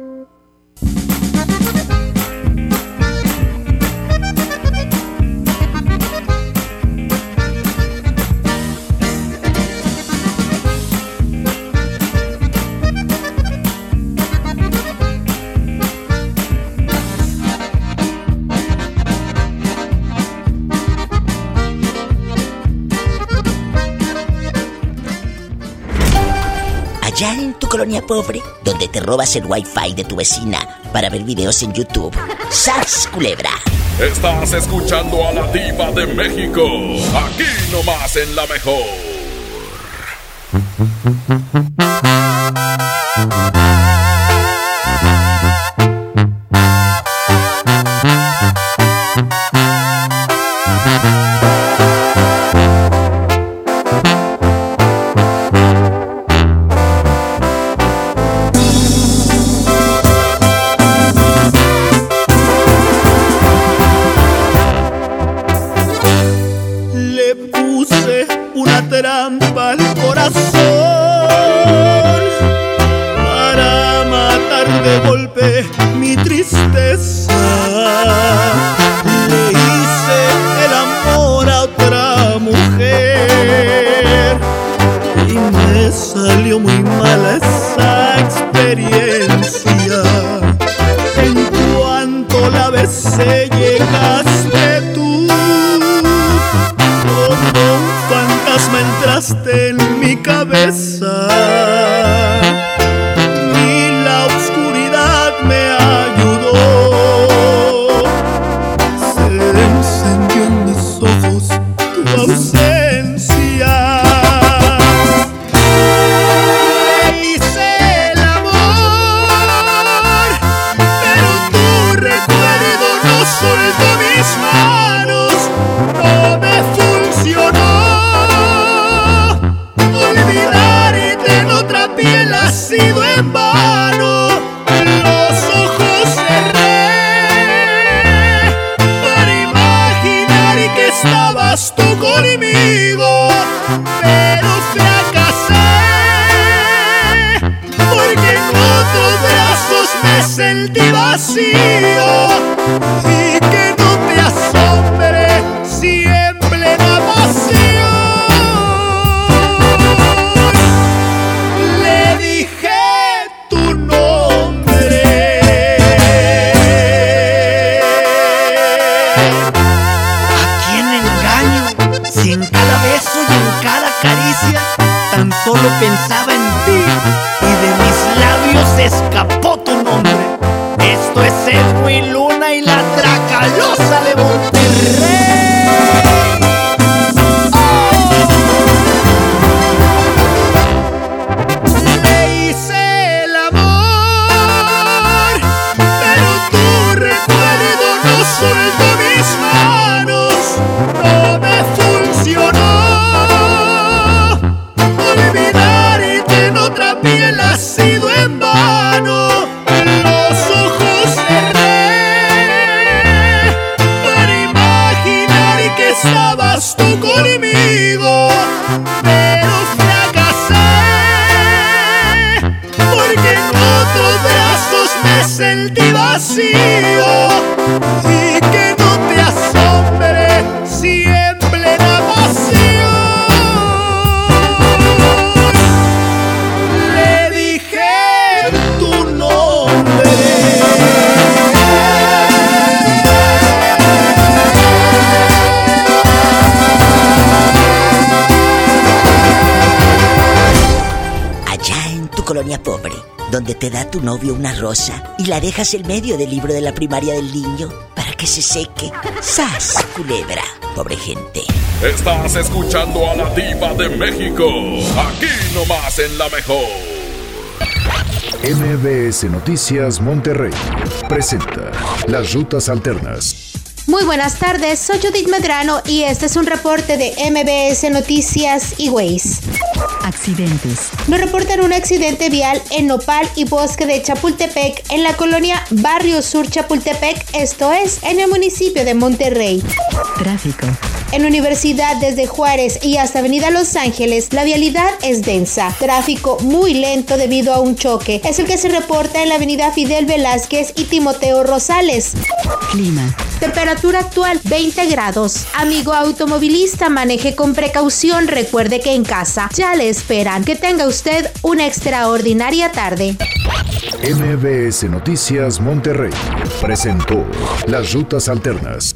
pobre, donde te robas el wifi de tu vecina para ver videos en YouTube. ¡Sas, culebra! Estás escuchando a la diva de México, aquí nomás en la mejor. Y la dejas en medio del libro de la primaria del niño para que se seque. ¡Sas, culebra! Pobre gente. Estás escuchando a la diva de México. Aquí nomás en la mejor. MBS Noticias Monterrey presenta Las Rutas Alternas. Muy buenas tardes, soy Judith Medrano y este es un reporte de MBS Noticias y Ways. Accidentes. Nos reportan un accidente vial en Nopal y Bosque de Chapultepec en la colonia Barrio Sur Chapultepec, esto es, en el municipio de Monterrey. Tráfico. En Universidad desde Juárez y hasta Avenida Los Ángeles, la vialidad es densa. Tráfico muy lento debido a un choque. Es el que se reporta en la Avenida Fidel Velázquez y Timoteo Rosales. Clima. Temperatura actual 20 grados. Amigo automovilista, maneje con precaución. Recuerde que en casa ya le esperan. Que tenga usted una extraordinaria tarde. MBS Noticias Monterrey presentó Las Rutas Alternas.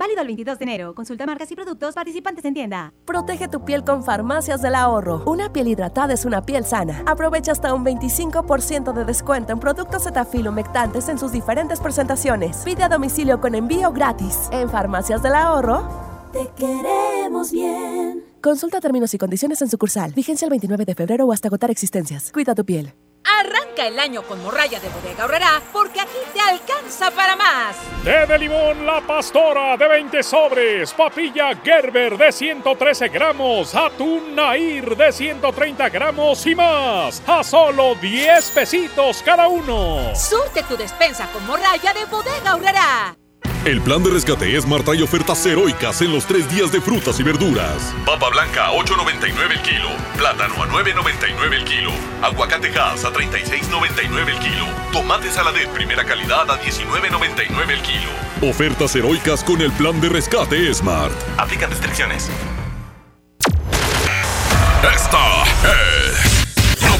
Válido el 22 de enero. Consulta marcas y productos participantes en tienda. Protege tu piel con Farmacias del Ahorro. Una piel hidratada es una piel sana. Aprovecha hasta un 25% de descuento en productos Cetaphil humectantes en sus diferentes presentaciones. Pide a domicilio con envío gratis. En Farmacias del Ahorro. Te queremos bien. Consulta términos y condiciones en sucursal. Vigencia el 29 de febrero o hasta agotar existencias. Cuida tu piel. Arranca el año con morralla de bodega horrera porque aquí te alcanza para más. Té de limón La Pastora de 20 sobres, papilla Gerber de 113 gramos, atún Nair de 130 gramos y más. A solo 10 pesitos cada uno. Surte tu despensa con morralla de bodega horrera. El plan de rescate Smart trae ofertas heroicas en los tres días de frutas y verduras. Papa blanca a 8.99 el kilo, plátano a 9.99 el kilo, aguacate Hass a 36.99 el kilo, tomate saladet primera calidad a 19.99 el kilo. Ofertas heroicas con el plan de rescate Smart. Aplican restricciones. Esta es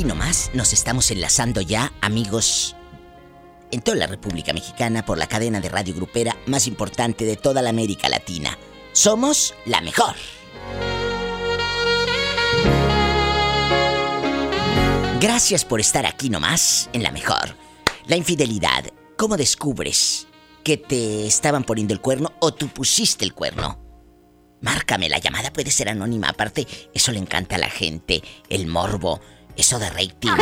Aquí nomás nos estamos enlazando ya, amigos, en toda la República Mexicana por la cadena de radio grupera más importante de toda la América Latina. Somos la mejor. Gracias por estar aquí nomás en la mejor. La infidelidad, ¿cómo descubres que te estaban poniendo el cuerno o tú pusiste el cuerno? Márcame, la llamada puede ser anónima, aparte, eso le encanta a la gente, el morbo, eso de rating.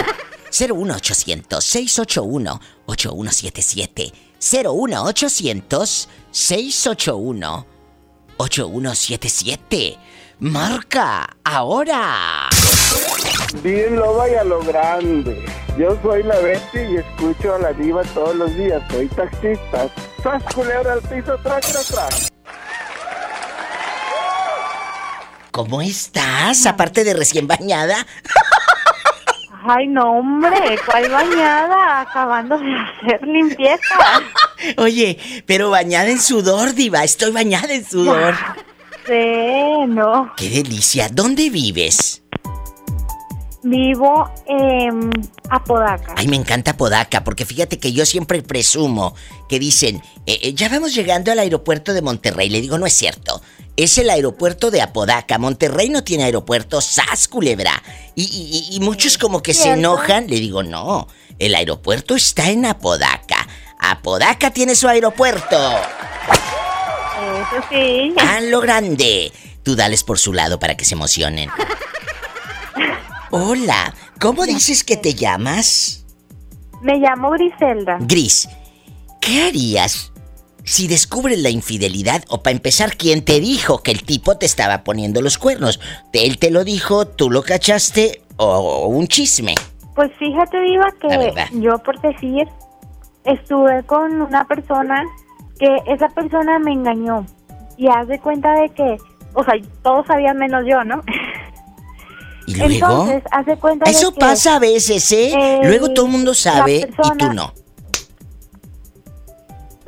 01800 681 8177 01800 681 8177 Marca ahora. Bien lo vaya lo grande. Yo soy la Betty y escucho a la diva todos los días. Soy taxista. ¡Sas culebra al piso, tras, tras, tras! ¿Cómo estás? Aparte de recién bañada. Ay, no, hombre, ¿cuál bañada? Acabando de hacer limpieza. *laughs* Oye, pero bañada en sudor, diva. Estoy bañada en sudor. Sí, no. ¡Qué delicia! ¿Dónde vives? Vivo en Apodaca. Ay, me encanta Podaca, porque fíjate que yo siempre presumo que dicen, eh, eh, ya vamos llegando al aeropuerto de Monterrey. Le digo, no es cierto. Es el aeropuerto de Apodaca. Monterrey no tiene aeropuerto, ¡sas, culebra! Y, y- y muchos como que se enojan. Le digo, no, el aeropuerto está en Apodaca. Apodaca tiene su aeropuerto. Eso sí. A lo grande. Tú dales por su lado para que se emocionen. Hola, ¿cómo dices que te llamas? Me llamo Griselda. Gris, ¿qué harías si descubres la infidelidad o para empezar, quién te dijo que el tipo te estaba poniendo los cuernos? ¿Él te lo dijo, tú lo cachaste o, un chisme? Pues fíjate, Diva, que yo por decir, estuve con una persona que esa persona me engañó. Y haz de cuenta de que, o sea, todos sabían menos yo, ¿no? ¿Y luego? Entonces, haz de cuenta de Eso que, pasa a veces, ¿eh? eh, luego todo el mundo sabe la persona- y tú no.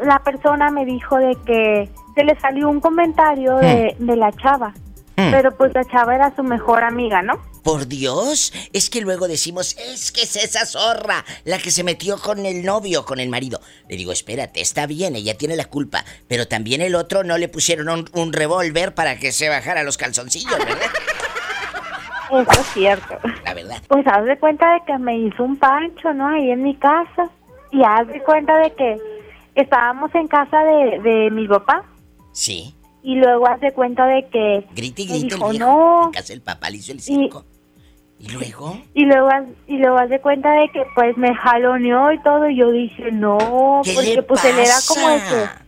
La persona me dijo de que se le salió un comentario de, de la chava. Hmm. Pero pues la chava era su mejor amiga, ¿no? Por Dios, es que luego decimos, es que es esa zorra la que se metió con el novio, con el marido. Le digo, espérate, está bien, ella tiene la culpa, pero también el otro no le pusieron un, un revólver para que se bajara los calzoncillos, ¿verdad? Eso es cierto. La verdad. Pues haz de cuenta de que me hizo un pancho, ¿no? Ahí en mi casa. Y haz de cuenta de que estábamos en casa de, de mi papá. Sí. Y luego haz de cuenta de que Grite y dijo, el viejo. no. En casa del papá le hizo el circo. ¿Y luego? Y luego, y luego haz de cuenta de que pues me jaloneó y todo. Y yo dije, no, ¿Qué porque le pues él era como el pasa?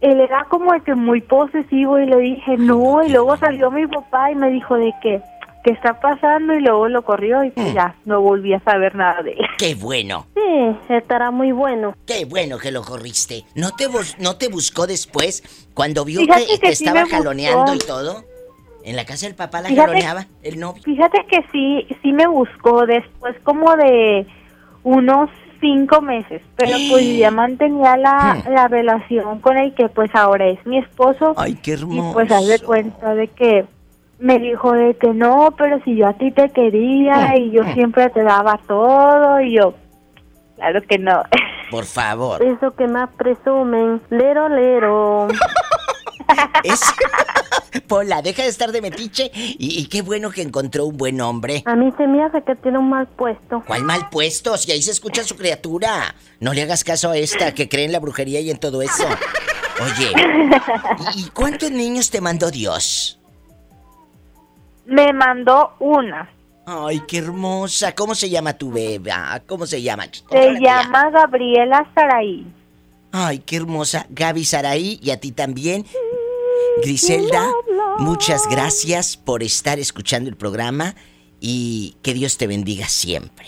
Él era como el que muy posesivo y le dije, no. Y luego salió mi papá y me dijo de que, ¿qué está pasando? Y luego lo corrió y Mm. pues ya, no volví a saber nada de él. ¡Qué bueno! Sí, estará muy bueno. ¡Qué bueno que lo corriste! ¿No te, no te buscó después cuando vio Fíjate que, que sí estaba me buscó. jaloneando y todo? ¿En la casa del papá la Fíjate- jaloneaba el novio? Fíjate que sí, sí me buscó después como de unos cinco meses, pero pues ya mantenía la, Hmm. la relación con el que pues ahora es mi esposo. Ay, qué Y hermoso. pues haz de cuenta de que me dijo de que no, pero si yo a ti te quería Hmm, y yo siempre te daba todo y yo, claro que no. *laughs* Por favor. Eso que más presumen, lero, lero. *laughs* Es... *laughs* Pola, deja de estar de metiche y, y qué bueno que encontró un buen hombre. A mí se me hace que tiene un mal puesto. ¿Cuál mal puesto? Si ahí se escucha su criatura. No le hagas caso a esta que cree en la brujería y en todo eso. Oye, ¿y, y cuántos niños te mandó Dios? Me mandó una. Ay, qué hermosa. ¿Cómo se llama tu beba? ¿Cómo se llama? Se llama Gabriela Saraí. Ay, qué hermosa. Gaby Saraí y a ti también. Griselda, muchas gracias por estar escuchando el programa y que Dios te bendiga siempre.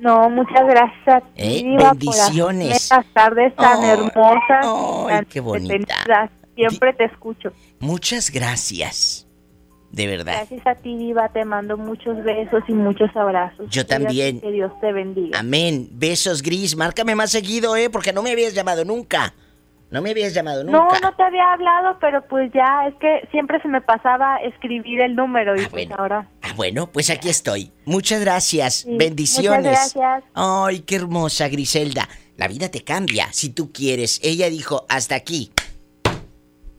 No, muchas gracias a ti, Eh, Diva, por bendiciones. hacerme las tardes tan hermosas. ay, tan qué bonita. Siempre te escucho. Muchas gracias. De verdad. Gracias a ti, Diva. Te mando muchos besos y muchos abrazos. Yo también. Que Dios te bendiga. Amén. Besos, Gris. Márcame más seguido, ¿eh? Porque no me habías llamado nunca. No me habías llamado No, nunca. no te había hablado, pero pues ya es que siempre se me pasaba escribir el número y pues ahora. Ah, bueno, pues aquí estoy. Muchas gracias. Sí, Bendiciones. muchas gracias. Ay, qué hermosa, Griselda. La vida te cambia si tú quieres. Ella dijo, hasta aquí.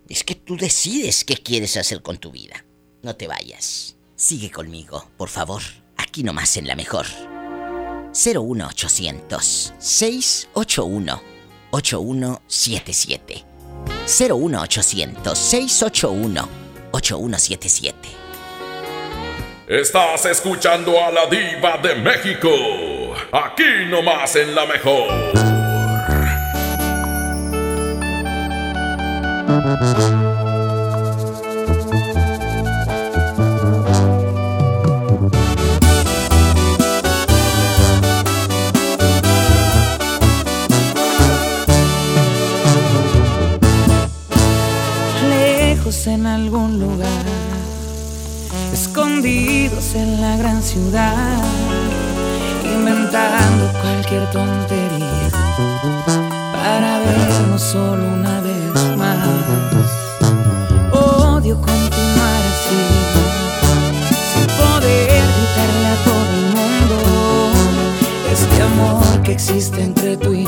Es que tú decides qué quieres hacer con tu vida. No te vayas. Sigue conmigo, por favor. Aquí nomás en la mejor. 01800 681 8177. 01800 681 8177. Estás escuchando a la diva de México. Aquí nomás en la mejor. Inventando cualquier tontería para vernos solo una vez más. Odio continuar así, sin poder gritarle a todo el mundo este amor que existe entre tú y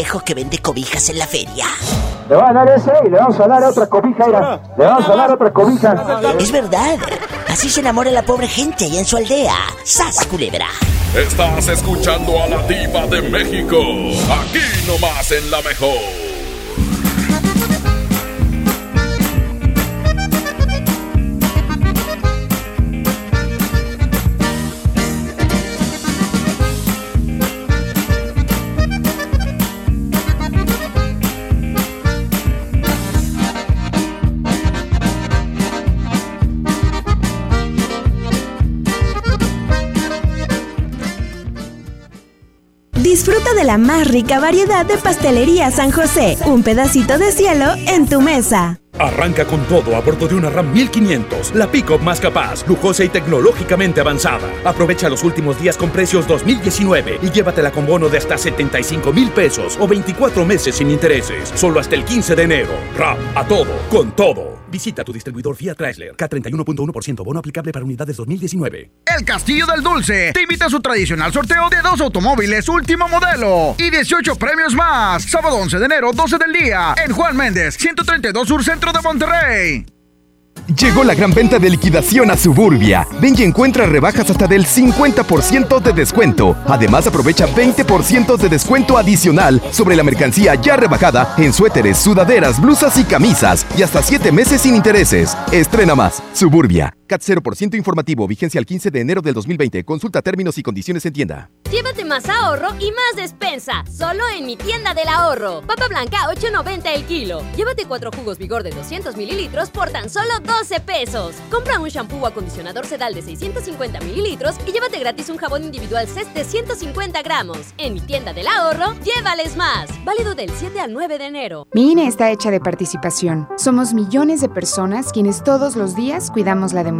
viejo que vende cobijas en la feria. Le va a dar ese y le vamos a dar otra cobija. Le vamos a dar otra cobija. Es verdad. Así se enamora la pobre gente allá en su aldea. ¡Sas, culebra! Estás escuchando a la diva de México. Aquí nomás en la mejor. De la más rica variedad de pastelería San José. Un pedacito de cielo en tu mesa. Arranca con todo a bordo de una RAM 1500, la pick-up más capaz, lujosa y tecnológicamente avanzada. Aprovecha los últimos días con precios 2019 y llévatela con bono de hasta 75 mil pesos o 24 meses sin intereses, solo hasta el 15 de enero. RAM, a todo, con todo. Visita tu distribuidor Fiat Chrysler. K31.1% bono aplicable para unidades 2019. El Castillo del Dulce te invita a su tradicional sorteo de dos automóviles último modelo y 18 premios más. Sábado 11 de enero, 12 del día, en Juan Méndez, 132 Sur Centro de Monterrey. Llegó la gran venta de liquidación a Suburbia. Ven y encuentra rebajas hasta del 50% de descuento. Además, aprovecha 20% de descuento adicional sobre la mercancía ya rebajada en suéteres, sudaderas, blusas y camisas. Y hasta 7 meses sin intereses. Estrena más. Suburbia. CAT 0% informativo. Vigencia al 15 de enero del 2020. Consulta términos y condiciones en tienda. Llévate más ahorro y más despensa. Solo en mi tienda del ahorro. Papa blanca 8.90 el kilo. Llévate cuatro jugos vigor de 200 mililitros por tan solo 12 pesos. Compra un shampoo o acondicionador sedal de 650 mililitros y llévate gratis un jabón individual CES de 150 gramos. En mi tienda del ahorro, llévales más. Válido del 7 al 9 de enero. Mi INE está hecha de participación. Somos millones de personas quienes todos los días cuidamos la democracia.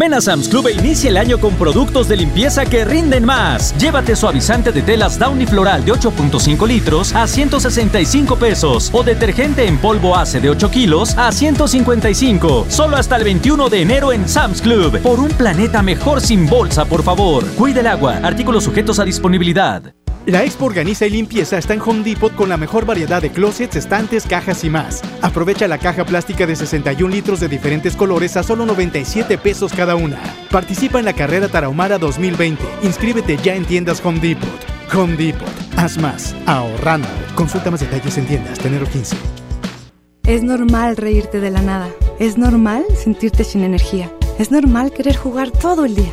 Ven a Sam's Club e inicia el año con productos de limpieza que rinden más. Llévate suavizante de telas Downy Floral de 8.5 litros a 165 pesos o detergente en polvo ACE de 8 kilos a 155. Solo hasta el 21 de enero en Sam's Club. Por un planeta mejor sin bolsa, por favor. Cuide el agua. Artículos sujetos a disponibilidad. La Expo Organiza y Limpieza está en Home Depot con la mejor variedad de closets, estantes, cajas y más. Aprovecha la caja plástica de 61 litros de diferentes colores a solo 97 pesos cada una. Participa en la carrera Tarahumara 2020. Inscríbete ya en tiendas Home Depot. Home Depot. Haz más. Ahorrando. Consulta más detalles en tiendas. Tenero 15. Es normal reírte de la nada. Es normal sentirte sin energía. Es normal querer jugar todo el día.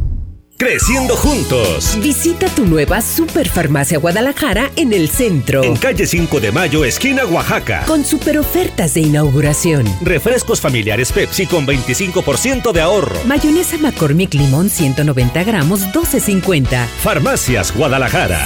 Creciendo juntos. Visita tu nueva Superfarmacia Guadalajara en el centro. En calle 5 de Mayo, esquina Oaxaca. Con super ofertas de inauguración. Refrescos familiares Pepsi con 25% de ahorro. Mayonesa McCormick Limón 190 gramos 12.50. Farmacias Guadalajara.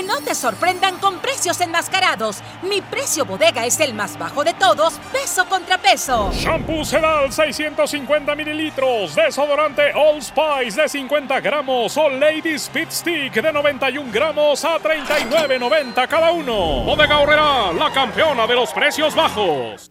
Que no te sorprendan con precios enmascarados. Mi precio bodega es el más bajo de todos, peso contra peso. Shampoo Sedal 650 mililitros, desodorante All Spice de 50 gramos o Lady Speed Stick de 91 gramos a 39.90 cada uno. Bodega Horrera, la campeona de los precios bajos.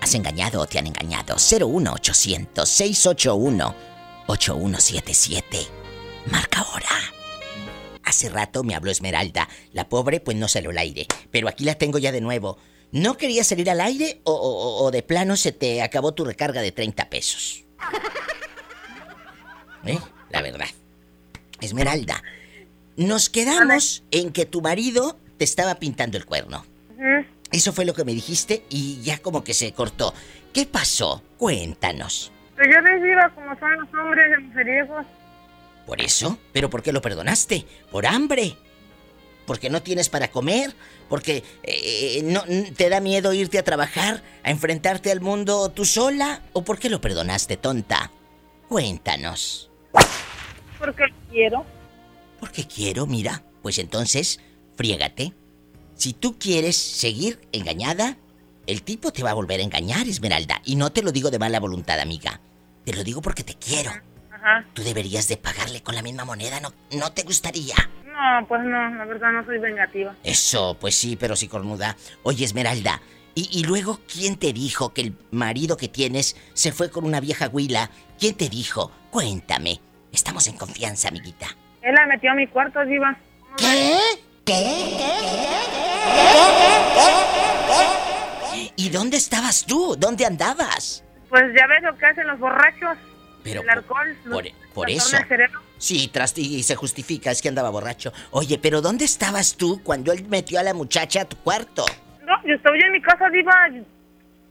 ¿Has engañado o te han engañado? 01800 681 8177. Marca ahora. Hace rato me habló Esmeralda. La pobre pues no salió al aire. Pero aquí la tengo ya de nuevo. ¿No querías salir al aire o, o- o de plano se te acabó tu recarga de 30 pesos? ¿Eh? La verdad. Esmeralda, nos quedamos en que tu marido te estaba pintando el cuerno. Eso fue lo que me dijiste y ya como que se cortó. ¿Qué pasó? Cuéntanos. Pero ya ves, Diva, como son los hombres de mujeriegos. ¿Por eso? ¿Pero por qué lo perdonaste? ¿Por hambre? ¿Porque no tienes para comer? ¿Porque eh, no, n- te da miedo irte a trabajar, a enfrentarte al mundo tú sola? ¿O por qué lo perdonaste, tonta? Cuéntanos. Porque quiero. Porque quiero, mira. Pues entonces, friégate. Si tú quieres seguir engañada, el tipo te va a volver a engañar, Esmeralda. Y no te lo digo de mala voluntad, amiga. Te lo digo porque te quiero. Ajá. Tú deberías de pagarle con la misma moneda, ¿no, no te gustaría? No, pues no, la verdad no soy vengativa. Eso, pues sí, pero sí cornuda. Oye, Esmeralda, ¿y, y luego quién te dijo que el marido que tienes se fue con una vieja huila? ¿Quién te dijo? Cuéntame. Estamos en confianza, amiguita. Él la metió a mi cuarto, Diva. ¿Qué? ¿Y dónde estabas tú? ¿Dónde andabas? Pues ya ves lo que hacen los borrachos. Pero el alcohol. Por, por trastorna eso. Sí, tras y se justifica, es que andaba borracho. Oye, pero ¿dónde estabas tú cuando él metió a la muchacha a tu cuarto? No, yo estoy en mi casa, Diva.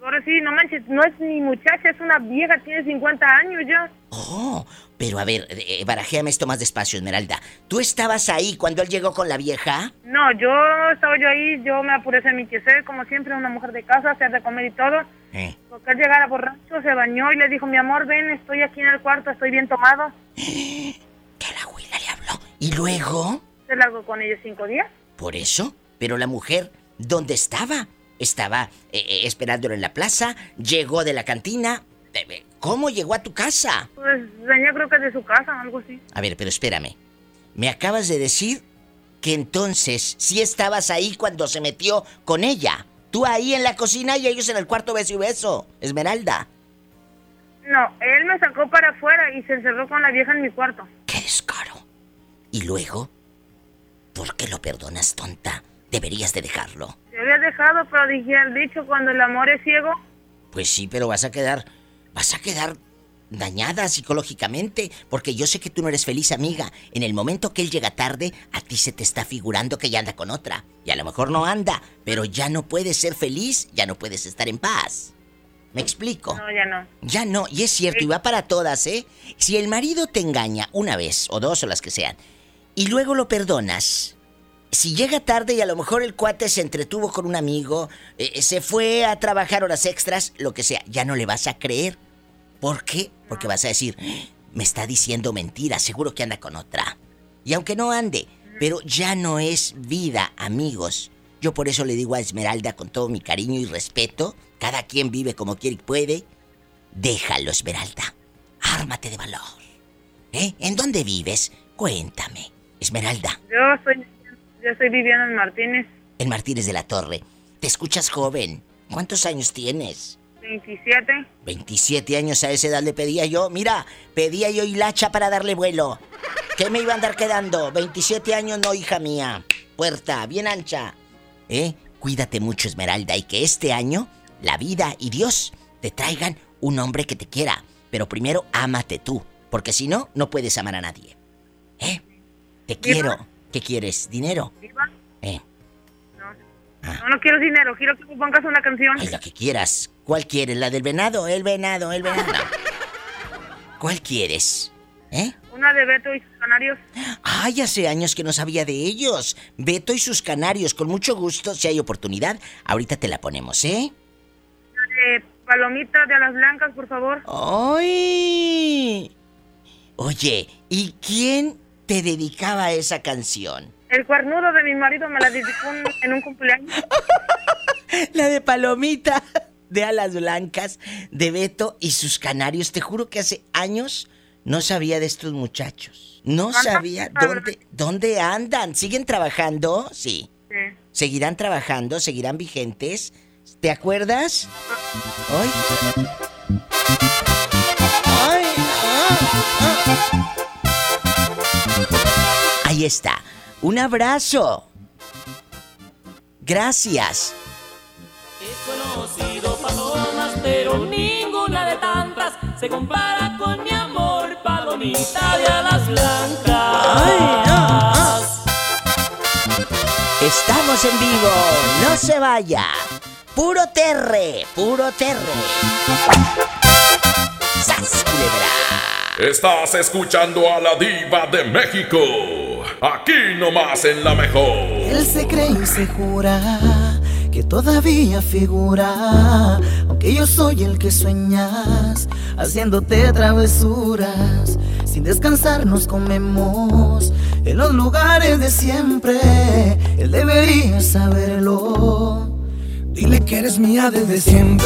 Ahora sí, no manches, no es ni muchacha, es una vieja, tiene 50 años ya. Oh, pero a ver, eh, barajéame esto más despacio, Esmeralda. ¿Tú estabas ahí cuando él llegó con la vieja? No, yo estaba yo ahí, yo me apuré a mi quehacer, como siempre, una mujer de casa, hacer de comer y todo. Eh. Porque él llegara borracho, se bañó y le dijo, mi amor, ven, estoy aquí en el cuarto, estoy bien tomado. *gasps* ¿Y luego? Se largó con ellos cinco días. Por eso. Pero la mujer, ¿dónde estaba? Estaba eh, eh, esperándolo en la plaza, llegó de la cantina. Eh, ¿Cómo llegó a tu casa? Pues venía creo que de su casa, algo así. A ver, pero espérame. Me acabas de decir que entonces sí estabas ahí cuando se metió con ella. Tú ahí en la cocina y ellos en el cuarto beso y beso. Esmeralda. No, él me sacó para afuera y se encerró con la vieja en mi cuarto. ¿Y luego? ¿Por qué lo perdonas, tonta? Deberías de dejarlo. Se había dejado, el dicho, cuando el amor es ciego, Pues sí, pero vas a quedar. Vas a quedar dañada psicológicamente. Porque yo sé que tú no eres feliz, amiga. En el momento que él llega tarde, a ti se te está figurando que ya anda con otra. Y a lo mejor no anda, pero ya no puedes ser feliz, ya no puedes estar en paz. ¿Me explico? no, ya no. Ya no, y es cierto, y va para todas, ¿eh? Si el marido te engaña una vez, o dos, o las que sean, y luego lo perdonas, si llega tarde y a lo mejor el cuate se entretuvo con un amigo, eh, se fue a trabajar horas extras, lo que sea, ya no le vas a creer. ¿Por qué? Porque vas a decir, me está diciendo mentiras, seguro que anda con otra. Y aunque no ande, pero ya no es vida, amigos. Yo por eso le digo a Esmeralda con todo mi cariño y respeto, cada quien vive como quiere y puede. Déjalo, Esmeralda. Ármate de valor. ¿Eh? ¿En dónde vives? Cuéntame. Esmeralda, Yo estoy, yo estoy viviendo en Martínez, en Martínez de la Torre. Te escuchas joven. ¿Cuántos años tienes? 27. 27 años a esa edad le pedía yo. Mira, pedía yo hilacha para darle vuelo. ¿Qué me iba a andar quedando? 27 años no, hija mía. Puerta, bien ancha. ¿Eh? Cuídate mucho, Esmeralda, y que este año la vida y Dios te traigan un hombre que te quiera. Pero primero ámate tú, porque si no, no puedes amar a nadie. ¿Eh? Te quiero. ¿Qué quieres? ¿Dinero? ¿Viva? Eh, No, no quiero dinero, quiero que me pongas una canción. ay, la que quieras. ¿Cuál quieres? ¿La del venado? El venado, el venado. *laughs* ¿Cuál quieres? ¿Eh? Una de Beto y sus canarios. Ay, hace años que no sabía de ellos. Beto y sus canarios, con mucho gusto, si hay oportunidad, ahorita te la ponemos, ¿eh? De Palomita de Alas Blancas, por favor. ¡Ay! Oye, ¿y quién te dedicaba esa canción? El cuernudo de mi marido me la dedicó en un cumpleaños. *laughs* La de Palomita, de Alas Blancas, de Beto y sus canarios. Te juro que hace años no sabía de estos muchachos. No sabía dónde, dónde andan. ¿Siguen trabajando? Sí. Sí. ¿Seguirán trabajando? ¿Seguirán vigentes? ¿Te acuerdas? Ay. Ay, ah, ah, Ahí está. Un abrazo. Gracias. He conocido palomas, pero ninguna de tantas se compara con mi amor, palomita de alas blancas. Estamos en vivo. No se vaya. Puro terre, puro terre. ¡Sas, culebra! Estás escuchando a la diva de México. Aquí nomás en la mejor. Él se cree y se jura que todavía figura, aunque yo soy el que sueñas, haciéndote travesuras. Sin descansar nos comemos en los lugares de siempre. Él debería saberlo. Dile que eres mía desde siempre.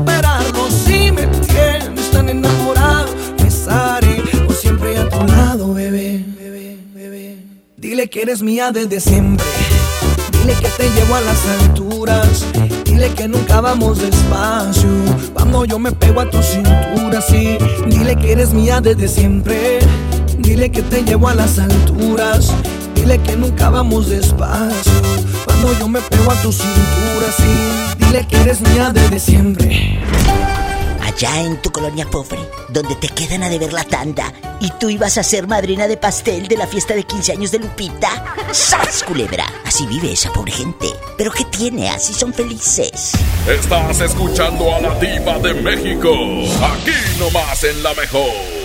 superarlo. Si me tienes tan enamorado, estaré por siempre a tu lado, bebé. Dile que eres mía desde siempre. Dile que te llevo a las alturas. Dile que nunca vamos despacio. Cuando yo me pego a tu cintura, sí. Dile que eres mía desde siempre. Dile que te llevo a las alturas. Dile que nunca vamos despacio. Cuando yo me pego a tu cintura, sí. Dile que eres mía desde siempre. Allá en tu colonia pobre, donde te quedan a deber la tanda y tú ibas a ser madrina de pastel de la fiesta de 15 años de Lupita. ¡Sas, culebra! Así vive esa pobre gente. ¿Pero qué tiene? Así son felices. Estás escuchando a la diva de México. Aquí nomás en la mejor.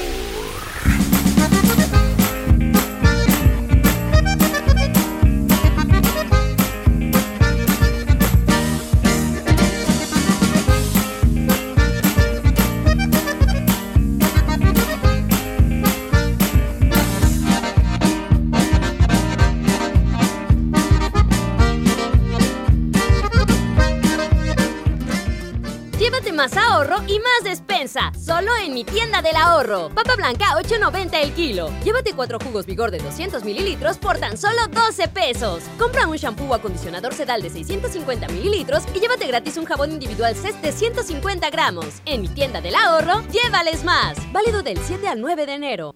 Ahorro y más despensa. Solo en mi tienda del ahorro. Papa blanca 8.90 el kilo. Llévate cuatro jugos vigor de 200 mililitros por tan solo 12 pesos. Compra un shampoo o acondicionador sedal de 650 mililitros y llévate gratis un jabón individual CES de 150 gramos. En mi tienda del ahorro, llévales más. Válido del 7 al 9 de enero.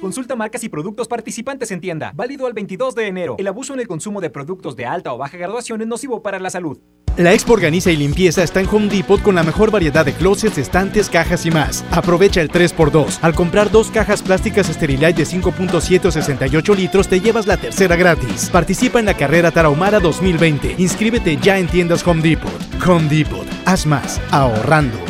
Consulta marcas y productos participantes en tienda. Válido al 22 de enero. El abuso en el consumo de productos de alta o baja graduación es nocivo para la salud. La Expo Organiza y Limpieza está en Home Depot con la mejor variedad de closets, estantes, cajas y más. Aprovecha el 3x2. Al comprar dos cajas plásticas Sterilite de 5.768 litros, te llevas la tercera gratis. Participa en la carrera Tarahumara 2020. Inscríbete ya en tiendas Home Depot. Home Depot. Haz más. Ahorrando.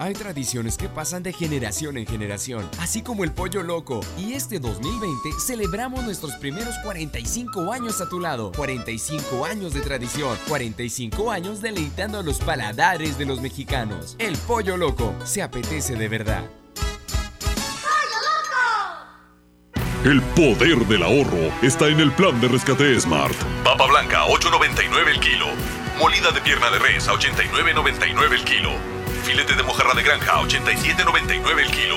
Hay tradiciones que pasan de generación en generación, así como el pollo loco. Y este 2020 celebramos nuestros primeros 45 años a tu lado. 45 años de tradición, 45 años deleitando a los paladares de los mexicanos. El pollo loco se apetece de verdad. El poder del ahorro está en el plan de rescate Smart. Papa blanca, 8.99 el kilo. Molida de pierna de res, a 89.99 el kilo. Filete de mojarra de granja, a 87.99 el kilo.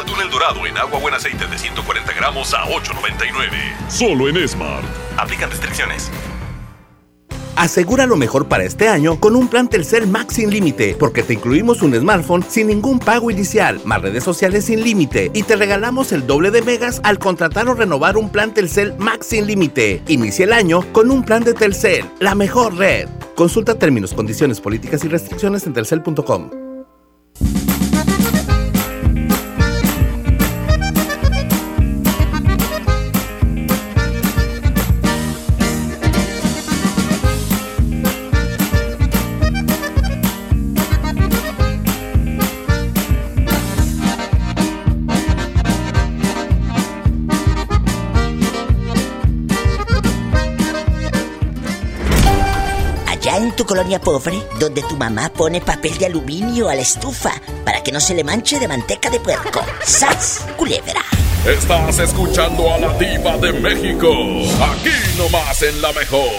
Atún el dorado en agua buen aceite de 140 gramos a 8.99. Solo en Smart. Aplican restricciones. Asegura lo mejor para este año con un plan Telcel Max sin límite, porque te incluimos un smartphone sin ningún pago inicial, más redes sociales sin límite y te regalamos el doble de megas al contratar o renovar un plan Telcel Max sin límite. Inicia el año con un plan de Telcel, la mejor red. Consulta términos, condiciones, políticas y restricciones en telcel.com. Allá tu colonia pobre, donde tu mamá pone papel de aluminio a la estufa para que no se le manche de manteca de puerco. ¡Sas! Culebra. Estás escuchando a la diva de México. Aquí nomás en la mejor.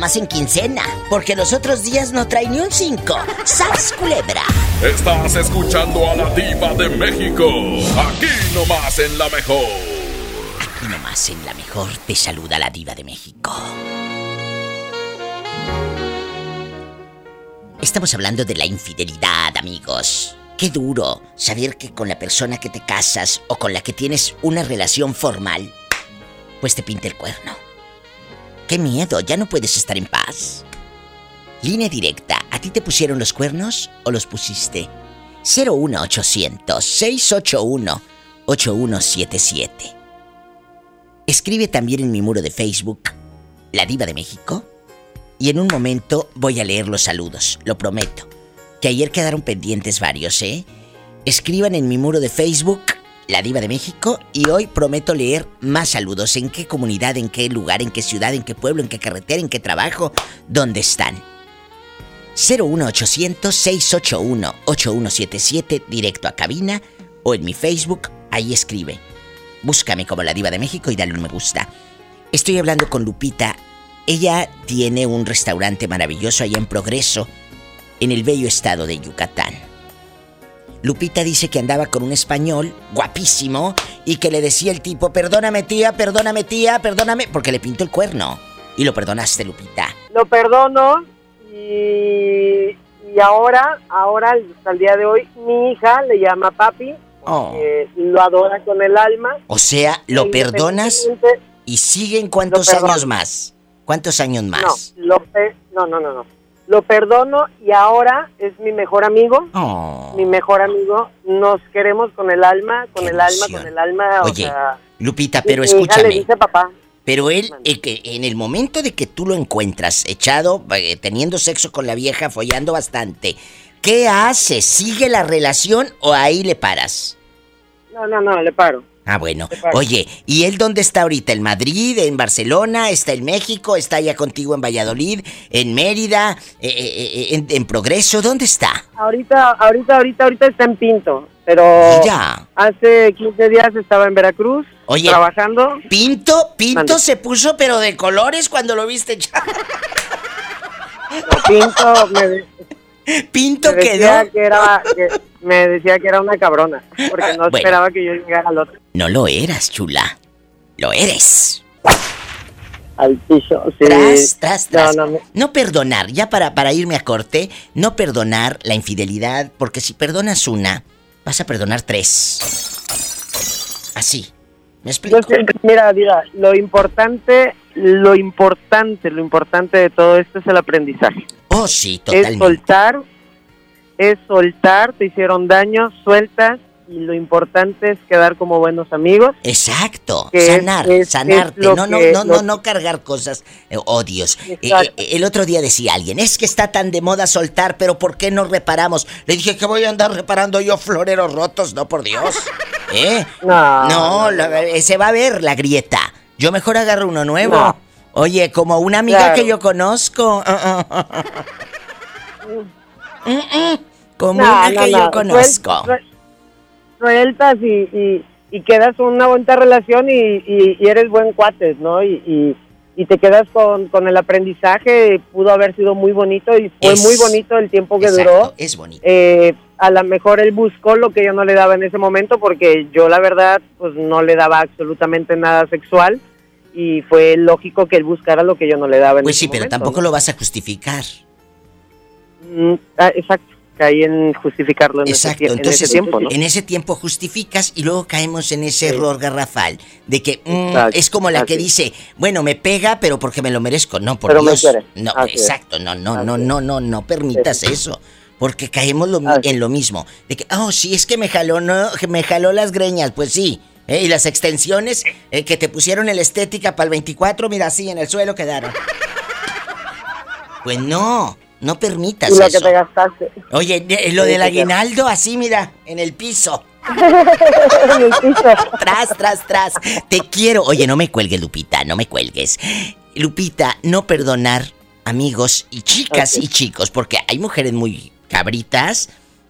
Ah, pero nada más en quincena, porque los otros días no trae ni un cinco. ¡Sas, culebra! Estás escuchando a la diva de México. Aquí nomás en la mejor. Aquí nomás en la mejor te saluda la diva de México. Estamos hablando de la infidelidad, amigos. Qué duro saber que con la persona que te casas o con la que tienes una relación formal, pues te pinta el cuerno. Qué miedo, ya no puedes estar en paz. Línea directa, ¿a ti te pusieron los cuernos o los pusiste? 01800 681 8177. Escribe también en mi muro de Facebook, La Diva de México, y en un momento voy a leer los saludos, lo prometo. Que ayer quedaron pendientes varios, ¿eh? Escriban en mi muro de Facebook, La Diva de México, y hoy prometo leer más saludos. ¿En qué comunidad, en qué lugar, en qué ciudad, en qué pueblo, en qué carretera, en qué trabajo? ¿Dónde están? 01800-681-8177, directo a cabina, o en mi Facebook, ahí escribe. Búscame como La Diva de México y dale un me gusta. Estoy hablando con Lupita. Ella tiene un restaurante maravilloso allá en Progreso, en el bello estado de Yucatán. Lupita dice que andaba con un español guapísimo y que le decía el tipo, perdóname tía, perdóname tía, perdóname, porque le pintó el cuerno. Y lo perdonaste, Lupita. Lo perdono y, y ahora, ahora, hasta el día de hoy, mi hija le llama papi, Oh. lo adora con el alma. O sea, lo perdonas y siguen cuántos años más. ¿Cuántos años más? No, lo pe- no, no, no, no. Lo perdono y ahora es mi mejor amigo. Oh. Mi mejor amigo. Nos queremos con el alma, con el alma, con el alma. Oye, o sea, Lupita, pero le escúchame. dice papá. Pero él, eh, que en el momento de que tú lo encuentras echado, eh, teniendo sexo con la vieja, follando bastante, ¿qué haces? ¿Sigue la relación o ahí le paras? No, no, no, le paro. Ah, bueno. Oye, ¿y él dónde está ahorita? ¿En Madrid? ¿En Barcelona? ¿Está en México? ¿Está allá contigo en Valladolid? ¿En Mérida? Eh, eh, eh, en, en Progreso? ¿Dónde está? Ahorita, ahorita, ahorita, ahorita está en Pinto. Pero Mira. hace 15 días estaba en Veracruz Oye, trabajando. Pinto, Pinto se puso pero de colores cuando lo viste echar. Pinto me, Pinto me quedó. que era que me decía que era una cabrona porque no bueno. esperaba que yo llegara al otro No lo eras, chula. Lo eres. al piso sí. Tras, tras, tras. No, No, no, me- perdonar, ya para, para irme a corte, no perdonar la infidelidad, porque si perdonas una, vas a perdonar tres. Así. ¿Me explico? Yo siempre- mira, diga, lo importante, lo importante, lo importante de todo esto es el aprendizaje. Oh, sí, Es totalmente. soltar, es soltar, te hicieron daño, sueltas, y lo importante es quedar como buenos amigos. Exacto, sanar, es- sanarte, es no, no, no, no, no cargar cosas, eh, odios. Eh, Exacto. eh, el otro día decía alguien, es que está tan de moda soltar, pero ¿por qué no reparamos? Le dije que voy a andar reparando yo floreros rotos, no por Dios. *laughs* ¿Eh? No, No, la- eh, se va a ver la grieta. Yo mejor agarro uno nuevo. No. Oye, como una amiga Claro. que yo conozco. *laughs* Mm, mm. Como No, una que yo conozco. Suel- suel- Sueltas y, y, y quedas una bonita relación y, y- eres buen cuates, ¿no? Y, y, te quedas con, con el aprendizaje, pudo haber sido muy bonito y fue Es- muy bonito el tiempo que Exacto, duró. es bonito. Eh, a lo mejor él buscó lo que yo no le daba en ese momento porque yo la verdad pues no le daba absolutamente nada sexual y fue lógico que él buscara lo que yo no le daba en Pues ese sí, pero momento, tampoco ¿no? lo vas a justificar. Mm, ah, exacto, caí en justificarlo en, Exacto, ese, tie- en entonces ese tiempo, ¿no? en ese tiempo justificas y luego caemos en ese error garrafal de que mm, es como la que dice, bueno, me pega, pero porque me lo merezco. No, por Pero Dios. No, Así exacto, no, no, no, no, no, no permitas eso. Porque caemos lo mi- en lo mismo. De que, oh, sí, es que me jaló, no, que me jaló las greñas, pues sí. ¿eh? Y las extensiones eh, que te pusieron en la estética para el 24, mira, así en el suelo quedaron. Pues no, no permitas Y lo eso. que te gastaste. Oye, de- lo Sí, del aguinaldo, así, mira, en el piso. *laughs* En el piso. Tras, tras, tras. Te quiero. Oye, no me cuelgues, Lupita, no me cuelgues. Lupita, no perdonar amigos y chicas y chicos, porque hay mujeres muy cabritas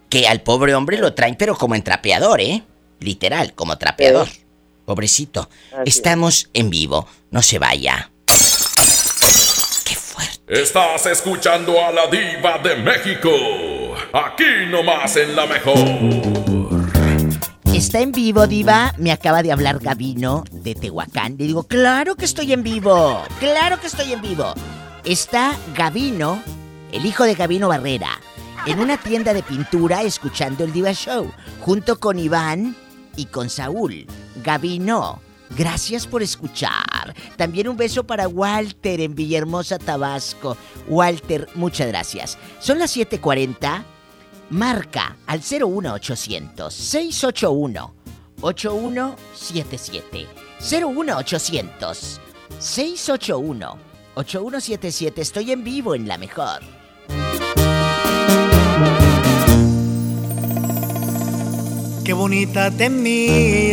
que al pobre hombre lo traen, pero como en trapeador, ¿eh? Literal, como trapeador. Pobrecito. Estamos en vivo, no se vaya. Estás escuchando a la diva de México. Aquí nomás en la mejor. ¿Está en vivo, Diva? Me acaba de hablar Gavino de Tehuacán. Le digo, claro que estoy en vivo. Claro que estoy en vivo. Está Gavino, el hijo de Gavino Barrera, en una tienda de pintura escuchando el Diva Show, junto con Iván y con Saúl. Gavino, gracias por escuchar. También un beso para Walter en Villahermosa, Tabasco. Walter, muchas gracias. Son las 7:40. Marca al 01800 681 8177. 01800 681 8177. Estoy en vivo en la mejor. Qué bonita te miras,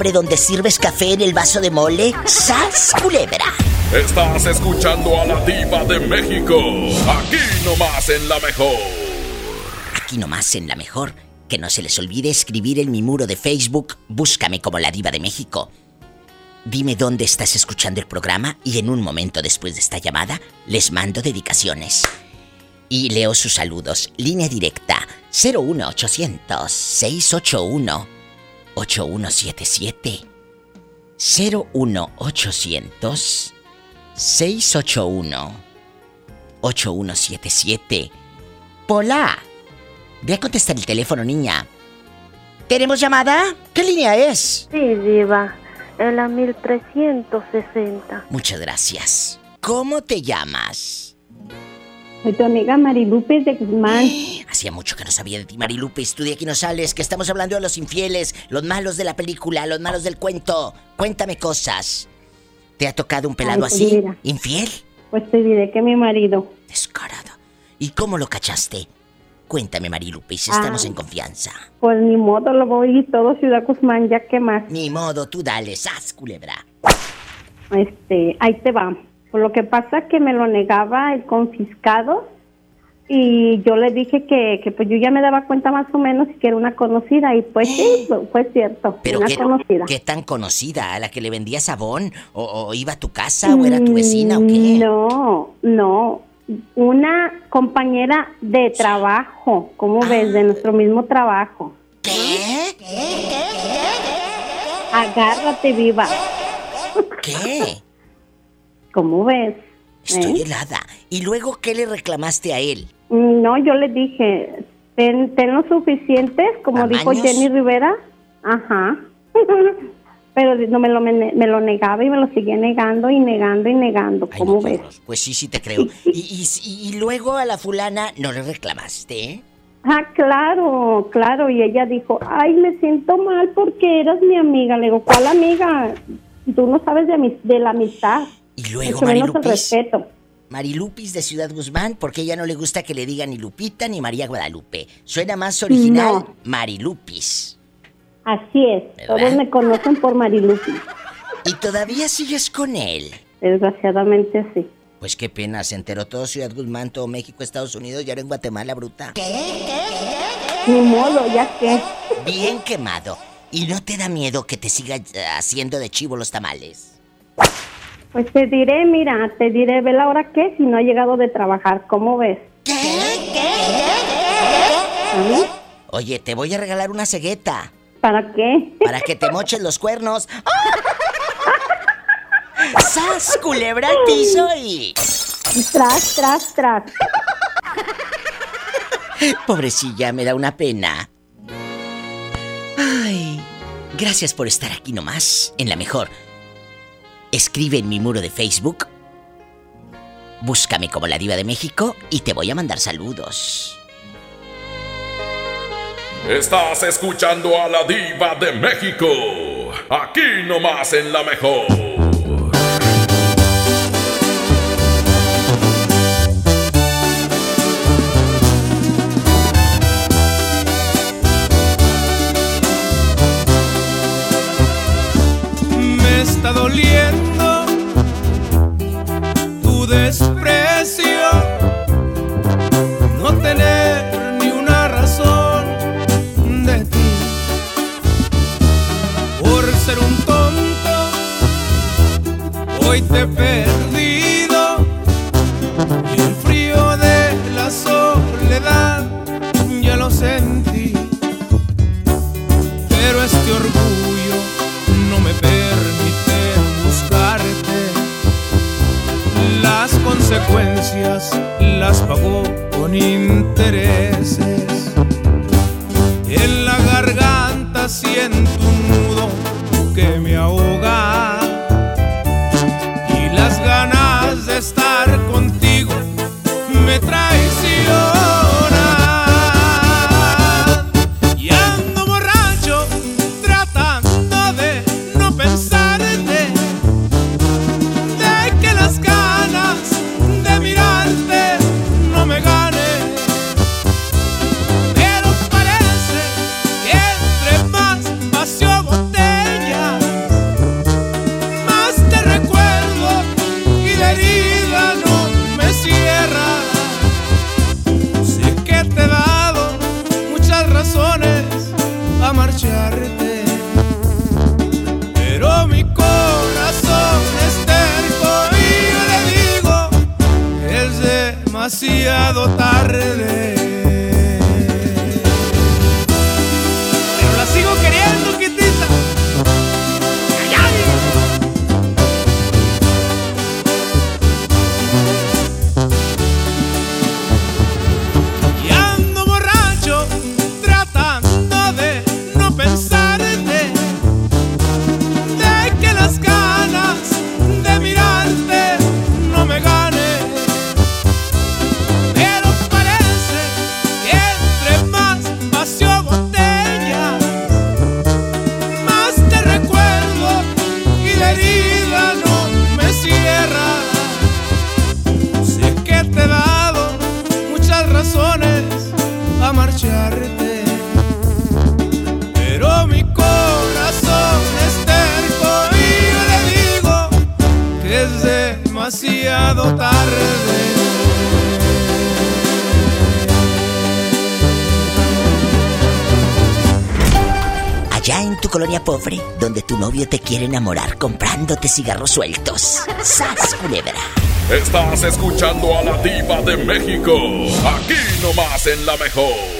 pobre donde sirves café en el vaso de mole, ¡sas culebra! Estás escuchando a la diva de México. Aquí nomás en la mejor. Aquí nomás en la mejor. Que no se les olvide escribir en mi muro de Facebook, búscame como la diva de México. Dime dónde estás escuchando el programa y en un momento después de esta llamada les mando dedicaciones. Y leo sus saludos. Línea directa 01800 681 8177 01800 681 8177 Pola. Ve a contestar el teléfono, niña. ¿Tenemos llamada? ¿Qué línea es? Sí, Diva. En la 1360. Muchas gracias. ¿Cómo te llamas? Soy tu amiga Marilupes de Guzmán. *gasps* Hacía mucho que no sabía de ti, Marilupis. Tú de aquí no sales, que estamos hablando de los infieles, los malos de la película, los malos del cuento. Cuéntame cosas. ¿Te ha tocado un pelado Ay, pues así? mira. ¿Infiel? Pues te diré que mi marido. Descarado. ¿Y cómo lo cachaste? Cuéntame, Marilupis, estamos Ah. en confianza. Pues ni modo, lo voy y todo Ciudad Guzmán, ya que más. Ni modo, tú dale, sas, culebra. Este, ahí te va. Por lo que pasa que me lo negaba el confiscado y yo le dije que, que pues yo ya me daba cuenta más o menos que era una conocida y pues sí, fue cierto, Pero una qué, conocida. ¿qué tan conocida? ¿A la que le vendía sabón? ¿O, o iba a tu casa? ¿O era tu vecina o qué? No, no, una compañera de trabajo, ¿cómo ves? De nuestro mismo trabajo. ¿Qué? Agárrate viva. ¿Qué? ¿Cómo ves? Estoy ¿Eh? helada. ¿Y luego qué le reclamaste a él? No, yo le dije, ten, ten lo suficientes, como dijo. Jenny Rivera. Ajá. *laughs* Pero no me lo, me, me lo negaba y me lo seguía negando y negando y negando. ¿Cómo ves? Pues sí, sí te creo. *laughs* Y, y- luego a la fulana no le reclamaste. Ah, claro, claro. Y ella dijo, ay, me siento mal porque eras mi amiga. Le digo, ¿cuál amiga? Tú no sabes de, de la amistad. Y luego, Mucho menos el Marilupis. respeto. Marilupis de Ciudad Guzmán, porque ella no le gusta que le digan ni Lupita ni María Guadalupe. Suena más original No. Marilupis. Así es. Todos me conocen por Marilupi. ¿Y todavía sigues con él? Desgraciadamente sí. Pues qué pena, se enteró todo Ciudad Guzmán, todo México, Estados Unidos y ahora en Guatemala, bruta. Ni modo, ya que. Bien quemado. ¿Y no te da miedo que te siga haciendo de chivo los tamales? Pues te diré, mira, te diré, ve la hora que si no ha llegado de trabajar, ¿cómo ves? ¿Ah? Oye, te voy a regalar una cegueta ¿Para qué? para que te moches los cuernos. *laughs* ¡Sas, culebra al piso y... Tras, tras, tras. Pobrecilla, me da una pena. Ay, gracias por estar aquí nomás, en la mejor. Escribe en mi muro de Facebook. Búscame como la diva de México y te voy a mandar saludos. Estás escuchando a la diva de México. Aquí nomás en la mejor. Hoy te he perdido y el frío de la soledad ya lo sentí. Pero este orgullo no me permite buscarte. Las consecuencias las pagó con intereses. Cigarros sueltos. ¡Sas! Estás escuchando a la diva de México. Aquí nomás en la mejor.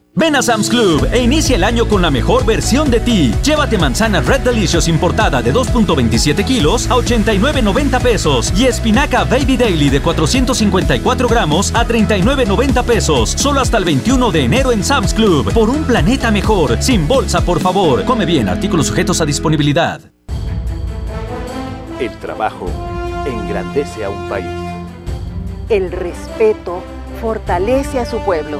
Ven a Sam's Club e inicia el año con la mejor versión de ti. Llévate manzana Red Delicious importada de 2.27 kilos a 89.90 pesos y espinaca Baby Daily de 454 gramos a 39.90 pesos. Solo hasta el 21 de enero en Sam's Club. Por un planeta mejor. Sin bolsa, por favor. Come bien. Artículos sujetos a disponibilidad. El trabajo engrandece a un país. El respeto fortalece a su pueblo.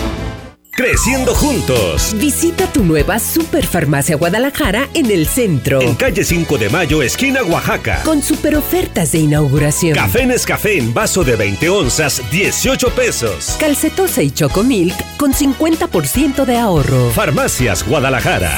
Creciendo juntos. Visita tu nueva Superfarmacia Guadalajara en el centro. En calle 5 de Mayo, esquina Oaxaca. Con super ofertas de inauguración. Café Nescafé en vaso de 20 onzas, 18 pesos. Calcetosa y Chocomilk con 50% de ahorro. Farmacias Guadalajara.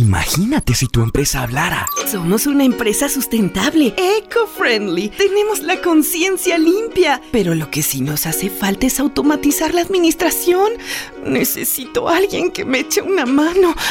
Imagínate si tu empresa hablara. Somos una empresa sustentable, eco-friendly. Tenemos la conciencia limpia. Pero lo que sí nos hace falta es automatizar la administración. Necesito a alguien que me eche una mano. *laughs*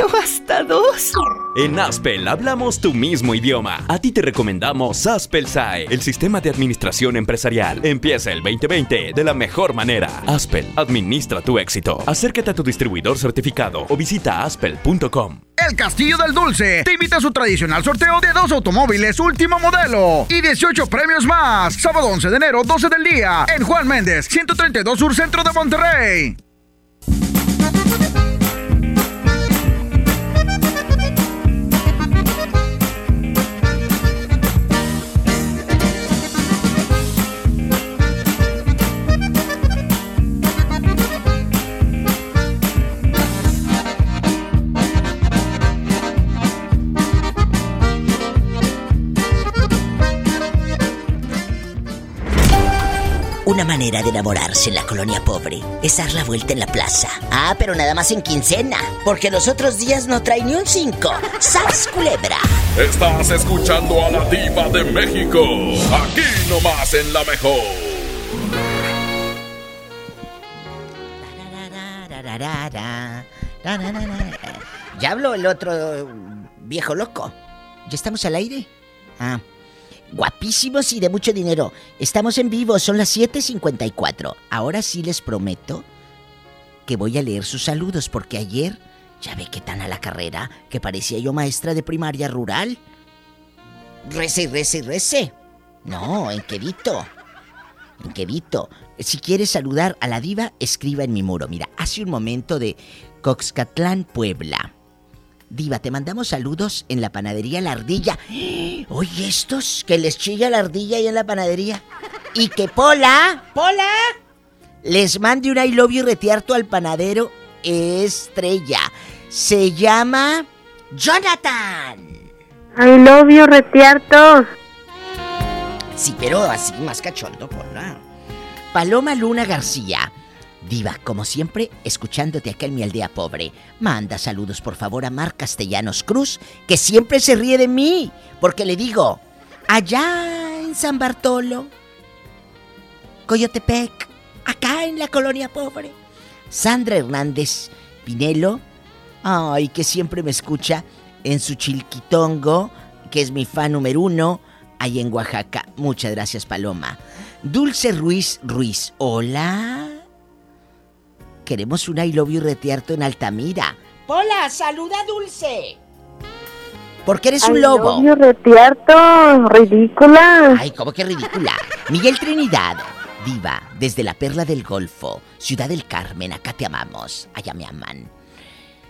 O hasta dos. En Aspel hablamos tu mismo idioma. A ti te recomendamos Aspel SAE, el sistema de administración empresarial. Empieza el 2020 de la mejor manera. Aspel, administra tu éxito. Acércate a tu distribuidor certificado o visita aspel.com. El Castillo del Dulce te invita a su tradicional sorteo de dos automóviles último modelo y 18 premios más. Sábado 11 de enero, 12 del día, en Juan Méndez, 132 Sur Centro de Monterrey. Una manera de enamorarse en la colonia pobre es dar la vuelta en la plaza. Ah, pero nada más en quincena, porque los otros días no trae ni un cinco. ¡Sas, culebra! Estás escuchando a la diva de México. Aquí nomás en la mejor. ¿Ya habló el otro viejo loco? ¿Ya estamos al aire? Ah. Guapísimos y de mucho dinero. Estamos en vivo, son las 7.54. Ahora sí les prometo que voy a leer sus saludos porque ayer ya ve que tan a la carrera que parecía yo maestra de primaria rural. Rece, rece, rece. No, en quedito. En quedito. Si quieres saludar a la diva, escriba en mi muro. Mira, hace un momento de Coxcatlán, Puebla. Diva, te mandamos saludos en la panadería La Ardilla. Oye, estos que les chilla la ardilla ahí en la panadería. Y que Pola, Pola, les mande un I love you retiarto al panadero estrella. Se llama Jonathan. I love you, retiarto. Sí, pero así más cachondo, Pola. Paloma Luna García. Diva, como siempre, escuchándote en mi aldea pobre. Manda saludos, por favor, a Mar Castellanos Cruz, que siempre se ríe de mí, porque le digo, allá en San Bartolo, Coyotepec, acá en la colonia pobre. Sandra Hernández Pinelo, ay, que siempre me escucha en su chilquitongo, que es mi fan número uno, ahí en Oaxaca. Muchas gracias, Paloma. Dulce Ruiz Ruiz, hola. Queremos un I love you retiarto en Altamira. Pola, saluda Dulce. Porque eres un lobo. love you, retiarto. Ridícula. Ay, ¿cómo que ridícula? Miguel Trinidad, diva, desde la Perla del Golfo, Ciudad del Carmen, acá te amamos, allá me aman.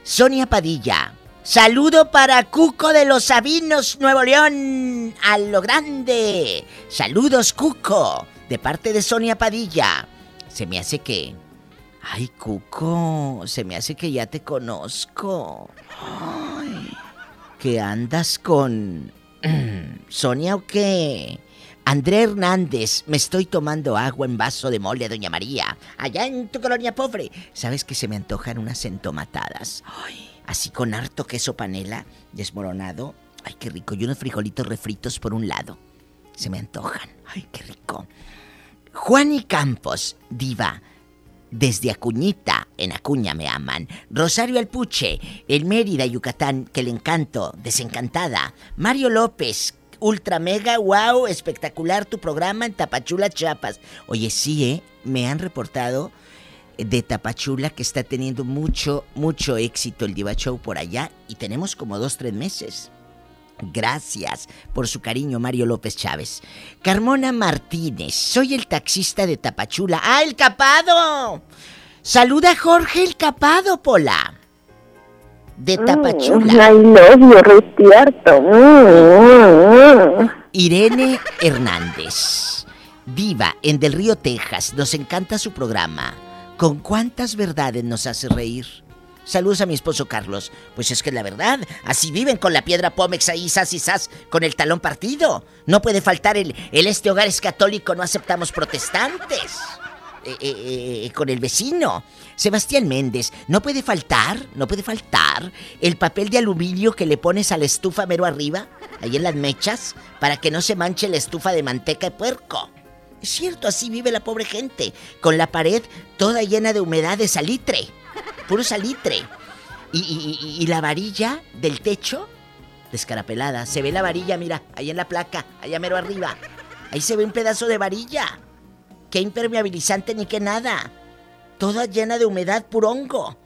Sonia Padilla, saludo para Cuco de los Sabinos, Nuevo León, a lo grande. Saludos, Cuco, de parte de Sonia Padilla. Se me hace que... Ay, Cuco, se me hace que ya te conozco. Ay, que andas con... Sonia o qué? André Hernández, me estoy tomando agua en vaso de mole, doña María, allá en tu colonia pobre. ¿Sabes que se me antojan unas entomatadas? Ay, así con harto queso panela desmoronado. Ay, qué rico. Y unos frijolitos refritos por un lado. Se me antojan. Ay, qué rico. Juan y Campos, diva. Desde Acuñita, en Acuña me aman. Rosario Alpuche, el Mérida, Yucatán, que le encanto, desencantada. Mario López, ultra mega, wow, espectacular tu programa en Tapachula, Chiapas. Oye, sí, ¿eh? Me han reportado de Tapachula que está teniendo mucho, mucho éxito el Diva Show por allá y tenemos como dos, tres meses. Gracias por su cariño, Mario López Chávez. Carmona Martínez, soy el taxista de Tapachula. ¡Ah, el capado! Saluda a Jorge el capado, Pola. De Tapachula. I love you, retiarto. Mm, mm, mm. Irene Hernández. Viva en Del Río, Texas. Nos encanta su programa. ¿Con cuántas verdades nos hace reír? Saludos a mi esposo Carlos. Pues es que la verdad, así viven con la piedra Pómex ahí, sas y sas, con el talón partido. No puede faltar el, el este hogar es católico, no aceptamos protestantes. Eh, eh, eh, con el vecino. Sebastián Méndez, no puede faltar, no puede faltar el papel de aluminio que le pones a la estufa mero arriba, ahí en las mechas, para que no se manche la estufa de manteca de puerco. Es cierto, así vive la pobre gente, con la pared toda llena de humedad de salitre, puro salitre. Y, la varilla del techo, descarapelada, se ve la varilla, mira, ahí en la placa, allá mero arriba. Ahí se ve un pedazo de varilla. Qué impermeabilizante ni qué nada. Toda llena de humedad, puro hongo.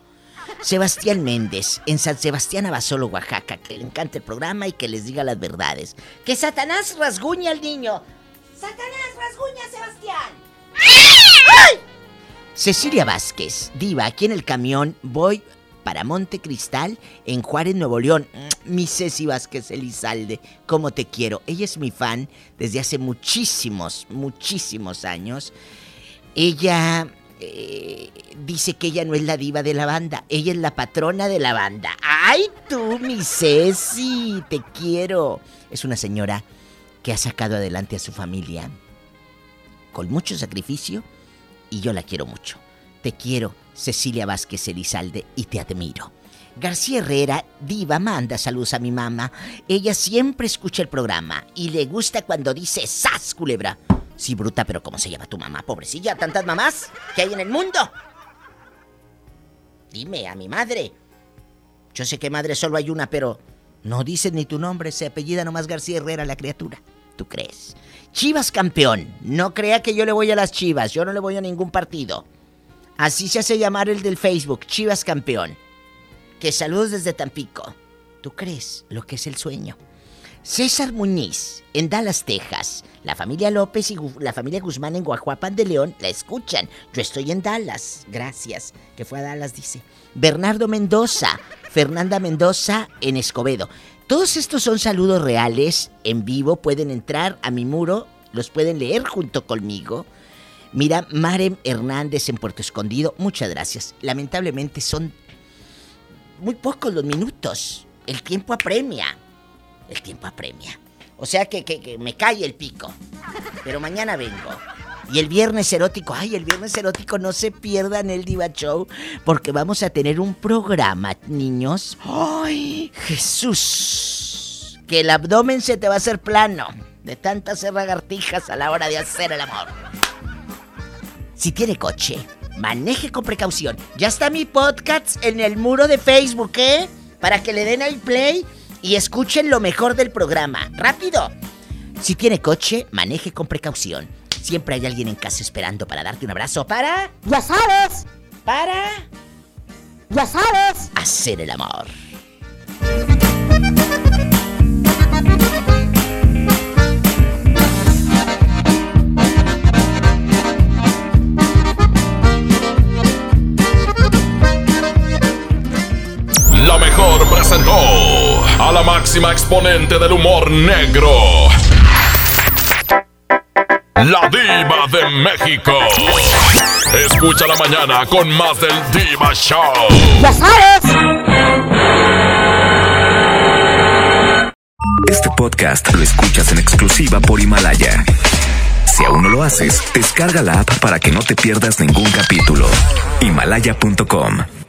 Sebastián Méndez, en San Sebastián Abasolo, Oaxaca, que le encanta el programa y que les diga las verdades. Que Satanás rasguña al niño. ¡Satanás rasguña a Sebastián! ¡Ay! Cecilia Vázquez, diva, aquí en el camión voy para Monte Cristal, en Juárez, Nuevo León. Mi Ceci Vázquez Elizalde, cómo te quiero. Ella es mi fan desde hace muchísimos, muchísimos años. Ella eh, dice que ella no es la diva de la banda, ella es la patrona de la banda. ¡Ay, tú, mi Ceci! Te quiero. Es una señora que ha sacado adelante a su familia con mucho sacrificio y yo la quiero mucho. Te quiero, Cecilia Vázquez Elizalde, y te admiro. García Herrera, diva, manda saludos a mi mamá. Ella siempre escucha el programa y le gusta cuando dice ¡Sas, culebra! Sí, bruta, pero ¿cómo se llama tu mamá, pobrecilla? ¿Tantas mamás que hay en el mundo? Dime, a mi madre. Yo sé que madre solo hay una, pero no dice ni tu nombre, se apellida nomás García Herrera la criatura. ¿Tú crees? Chivas campeón. No crea que yo le voy a las Chivas, yo no le voy a ningún partido. Así se hace llamar el del Facebook, Chivas campeón. Que saludos desde Tampico. ¿Tú crees lo que es el sueño? César Muñiz, en Dallas, Texas. La familia López y la familia Guzmán en Guajuapan de León la escuchan. Yo estoy en Dallas, gracias. Que fue a Dallas, dice. Bernardo Mendoza, Fernanda Mendoza en Escobedo. Todos estos son saludos reales, en vivo, pueden entrar a mi muro, los pueden leer junto conmigo. Mira, Marem Hernández en Puerto Escondido, muchas gracias. Lamentablemente son muy pocos los minutos. El tiempo apremia. El tiempo apremia. O sea que, que, me cae el pico. Pero mañana vengo. Y el viernes erótico, ay, el viernes erótico no se pierdan el Diva Show porque vamos a tener un programa, niños. ¡Ay, Jesús! Que el abdomen se te va a hacer plano de tantas lagartijas a la hora de hacer el amor. Si tiene coche, maneje con precaución. Ya está mi podcast en el muro de Facebook, ¿eh? Para que le den al play y escuchen lo mejor del programa. ¡Rápido! Si tiene coche, maneje con precaución. Siempre hay alguien en casa esperando para darte un abrazo. ¿Para? ¡Ya sabes! ¿Para? ¡Ya sabes! Hacer el amor. La mejor presentó a la máxima exponente del humor negro. La diva de México. Escucha la mañana con más del Diva Show. ¡Ya sabes! Este podcast lo escuchas en exclusiva por Himalaya. Si aún no lo haces, descarga la app para que no te pierdas ningún capítulo. Himalaya.com